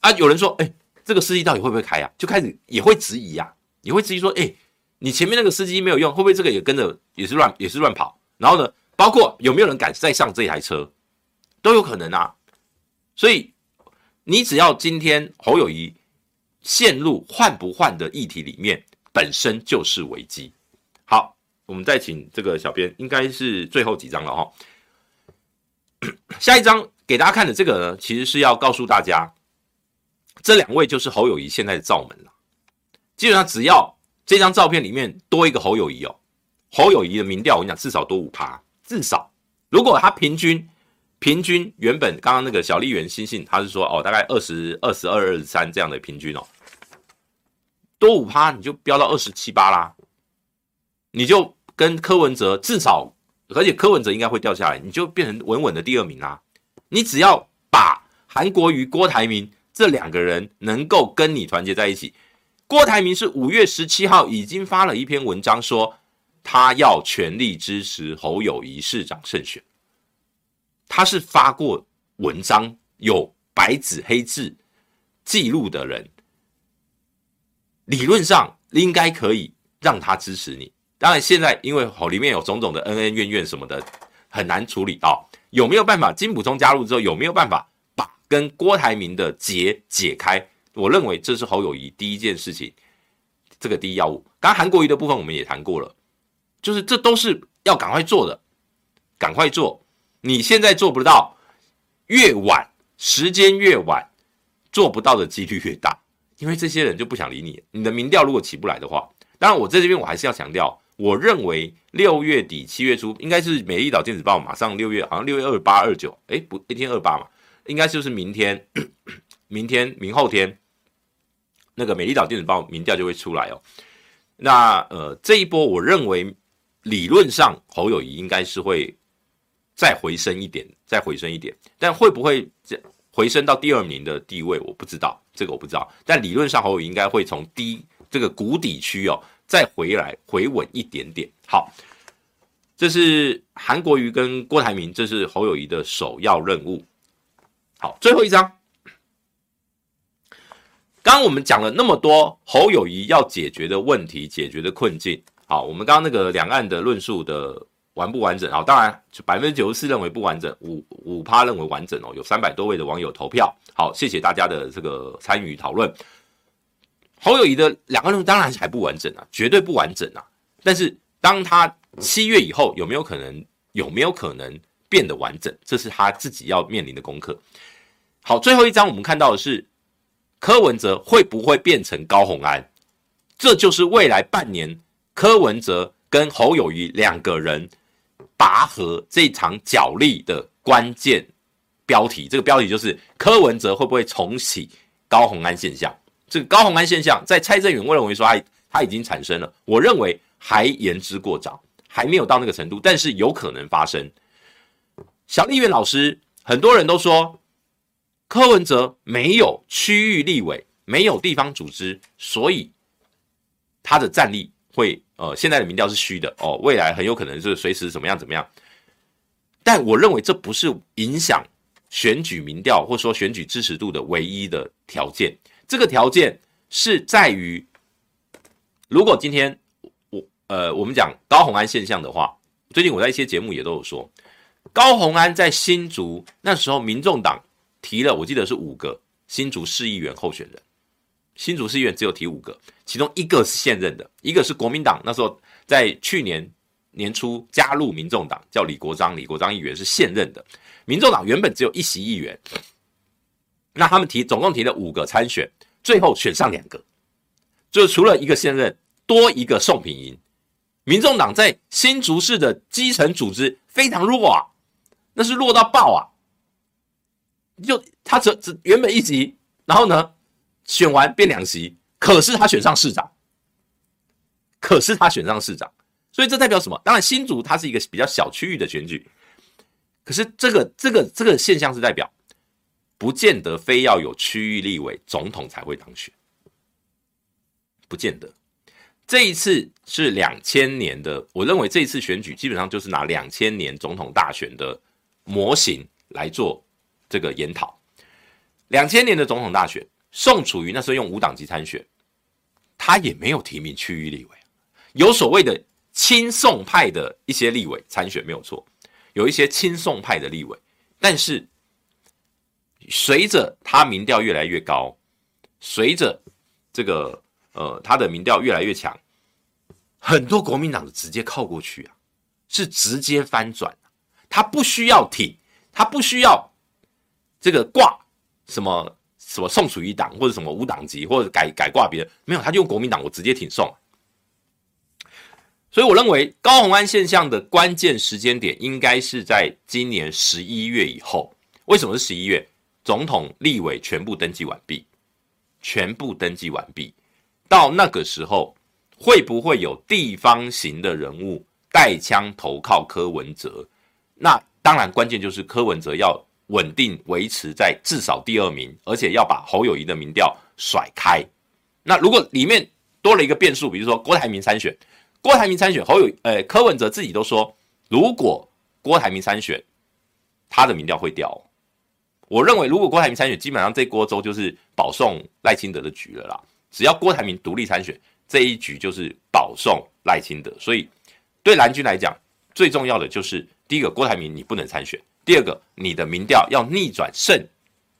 啊？有人说哎，这个司机到底会不会开啊？就开始也会质疑啊，也会质疑说哎。你前面那个司机没有用，会不会这个也跟着也是乱也是乱跑？然后呢，包括有没有人敢再上这台车，都有可能啊。所以你只要今天侯友谊陷入换不换的议题里面，本身就是危机。好，我们再请这个小编，应该是最后几张了哈。下一张给大家看的这个呢，其实是要告诉大家，这两位就是侯友宜现在的罩门了。基本上只要。这张照片里面多一个侯友宜哦，侯友宜的民调我跟你讲，至少多五趴，至少。如果他平均平均原本刚刚那个小笠原欣幸他是说哦，大概二十二十二二十三这样的平均哦，多五趴你就飙到二十七八啦，你就跟柯文哲至少而且柯文哲应该会掉下来，你就变成稳稳的第二名啦。你只要把韩国瑜、郭台铭这两个人能够跟你团结在一起。郭台铭是五月十七号已经发了一篇文章，说他要全力支持侯友谊市长胜选。他是发过文章，有白纸黑字记录的人，理论上应该可以让他支持你。当然，现在因为吼里面有种种的恩恩怨怨什么的，很难处理到。有没有办法？金溥聪加入之后，有没有办法把跟郭台铭的结解开？我认为这是侯友谊第一件事情，这个第一要务。刚韩国瑜的部分我们也谈过了，就是这都是要赶快做的，赶快做。你现在做不到，越晚时间越晚，做不到的几率越大，因为这些人就不想理你。你的民调如果起不来的话，当然我在这边我还是要强调，我认为六月底七月初应该是美丽岛电子报马上六月好像六月二八二九，哎不一天二八嘛，应该就是明天，明天明后天。那个《美丽岛电子报》民调就会出来哦。那呃，这一波我认为理论上侯友谊应该是会再回升一点，再回升一点，但会不会这回升到第二名的地位，我不知道，这个我不知道。但理论上侯友宜应该会从低这个谷底区哦再回来回稳一点点。好，这是韩国瑜跟郭台铭，这是侯友谊的首要任务。好，最后一张。刚我们讲了那么多侯友谊要解决的问题、解决的困境，好，我们刚刚那个两岸的论述的完不完整？好，当然就百分之九十四认为不完整，五五趴认为完整哦，有三百多位的网友投票，好，谢谢大家的这个参与讨论。侯友谊的两个人当然还不完整啊，绝对不完整啊。但是当他七月以后有没有可能有没有可能变得完整，这是他自己要面临的功课。好，最后一张我们看到的是。柯文哲会不会变成高虹安？这就是未来半年柯文哲跟侯友谊两个人拔河这场角力的关键标题。这个标题就是柯文哲会不会重启高虹安现象？这个高虹安现象在蔡正元认为说他他已经产生了，我认为还言之过早，还没有到那个程度，但是有可能发生。小丽媛老师，很多人都说。柯文哲没有区域立委，没有地方组织，所以他的战力会呃，现在的民调是虚的哦，未来很有可能是随时怎么样怎么样。但我认为这不是影响选举民调或说选举支持度的唯一的条件。这个条件是在于，如果今天我呃我们讲高虹安现象的话，最近我在一些节目也都有说，高虹安在新竹那时候，民众党。提了，我记得是五个新竹市议员候选人，新竹市议员只有提五个，其中一个是现任的，一个是国民党那时候在去年年初加入民众党，叫李国章，李国章议员是现任的。民众党原本只有一席议员，那他们提总共提了五个参选，最后选上两个，就除了一个现任，多一个宋品莹。民众党在新竹市的基层组织非常弱啊，那是弱到爆啊。就他只只原本一席，然后呢，选完变两席，可是他选上市长，可是他选上市长，所以这代表什么？当然新竹它是一个比较小区域的选举，可是这个这个这个现象是代表，不见得非要有区域立委总统才会当选，不见得。这一次是两千年的，我认为这一次选举基本上就是拿两千年总统大选的模型来做。这个研讨，两千年的总统大选，宋楚瑜那时候用无党籍参选，他也没有提名区域立委，有所谓的亲宋派的一些立委参选没有错，有一些亲宋派的立委，但是随着他民调越来越高，随着这个呃他的民调越来越强，很多国民党的直接靠过去啊，是直接翻转，他不需要挺，他不需要。这个挂什么什么宋楚瑜党或者什么无党籍或者改改挂别人没有，他就用国民党，我直接挺宋。所以我认为高虹安现象的关键时间点应该是在今年十一月以后。为什么是十一月？总统、立委全部登记完毕，全部登记完毕。到那个时候，会不会有地方型的人物带枪投靠柯文哲。那当然，关键就是柯文哲要稳定维持在至少第二名，而且要把侯友宜的民调甩开。那如果里面多了一个变数，比如说郭台铭参选，郭台铭参选侯友，呃，柯文哲自己都说，如果郭台铭参选，他的民调会掉。我认为，如果郭台铭参选，基本上这锅粥就是保送赖清德的局了啦。只要郭台铭独立参选，这一局就是保送赖清德。所以，对蓝军来讲，最重要的就是第一个，郭台铭你不能参选；第二个，你的民调要逆转胜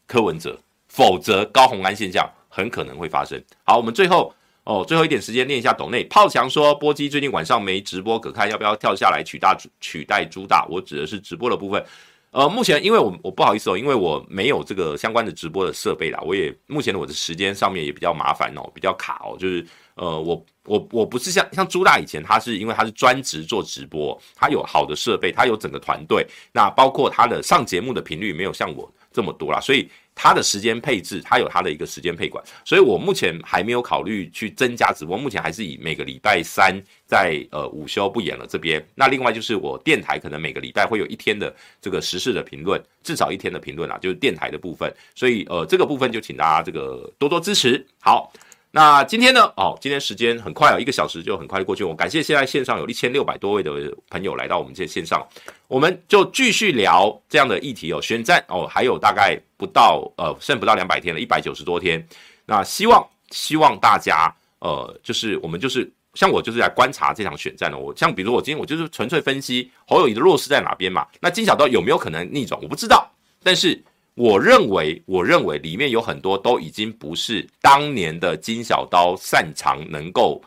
柯文哲，否则高虹安现象很可能会发生。好，我们最后哦，最后一点时间念一下斗内。炮强说，波基最近晚上没直播可看，要不要跳下来取大取代朱大？我指的是直播的部分。呃，目前因为我我不好意思哦，因为我没有这个相关的直播的设备啦，我也目前的我的时间上面也比较麻烦哦，比较卡哦，就是呃，我我我不是像像朱大以前，他是因为他是专职做直播，他有好的设备，他有整个团队，那包括他的上节目的频率没有像我这么多啦，所以。他的时间配置，他有他的一个时间配管，所以我目前还没有考虑去增加直播，目前还是以每个礼拜三在呃午休不演了这边。那另外就是我电台可能每个礼拜会有一天的这个时事的评论，至少一天的评论啊，就是电台的部分。所以呃这个部分就请大家这个多多支持。好。那今天呢？哦，今天时间很快哦，一个小时就很快过去。我感谢现在线上有一千六百多位的朋友来到我们这线上，我们就继续聊这样的议题哦。宣战哦，还有大概不到呃，剩不到两百天了，一百九十多天。那希望希望大家呃，就是我们就是像我就是来观察这场选战的。我像比如我今天我就是纯粹分析侯友谊的弱势在哪边嘛。那金小刀有没有可能逆转？我不知道，但是。我认为，我认为里面有很多都已经不是当年的金小刀擅长能够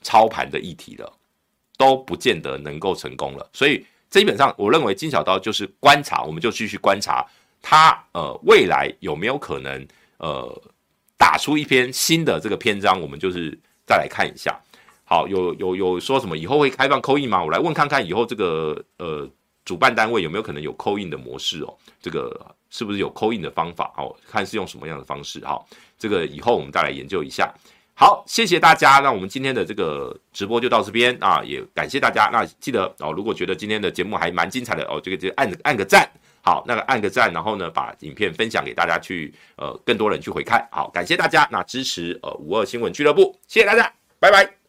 操盘的议题了，都不见得能够成功了。所以基本上，我认为金小刀就是观察，我们就继续观察他呃未来有没有可能呃打出一篇新的这个篇章，我们就是再来看一下。好，有有有说什么以后会开放扣印吗？我来问看看以后这个呃主办单位有没有可能有扣印的模式哦，这个。是不是有扣印的方法？哦，看是用什么样的方式？好，这个以后我们再来研究一下。好，谢谢大家。那我们今天的这个直播就到这边啊，也感谢大家。那记得哦，如果觉得今天的节目还蛮精彩的哦，这个就按按个赞。好，那个按个赞，然后呢，把影片分享给大家去，呃，更多人去回看。好，感谢大家。那支持呃五二新闻俱乐部，谢谢大家，拜拜。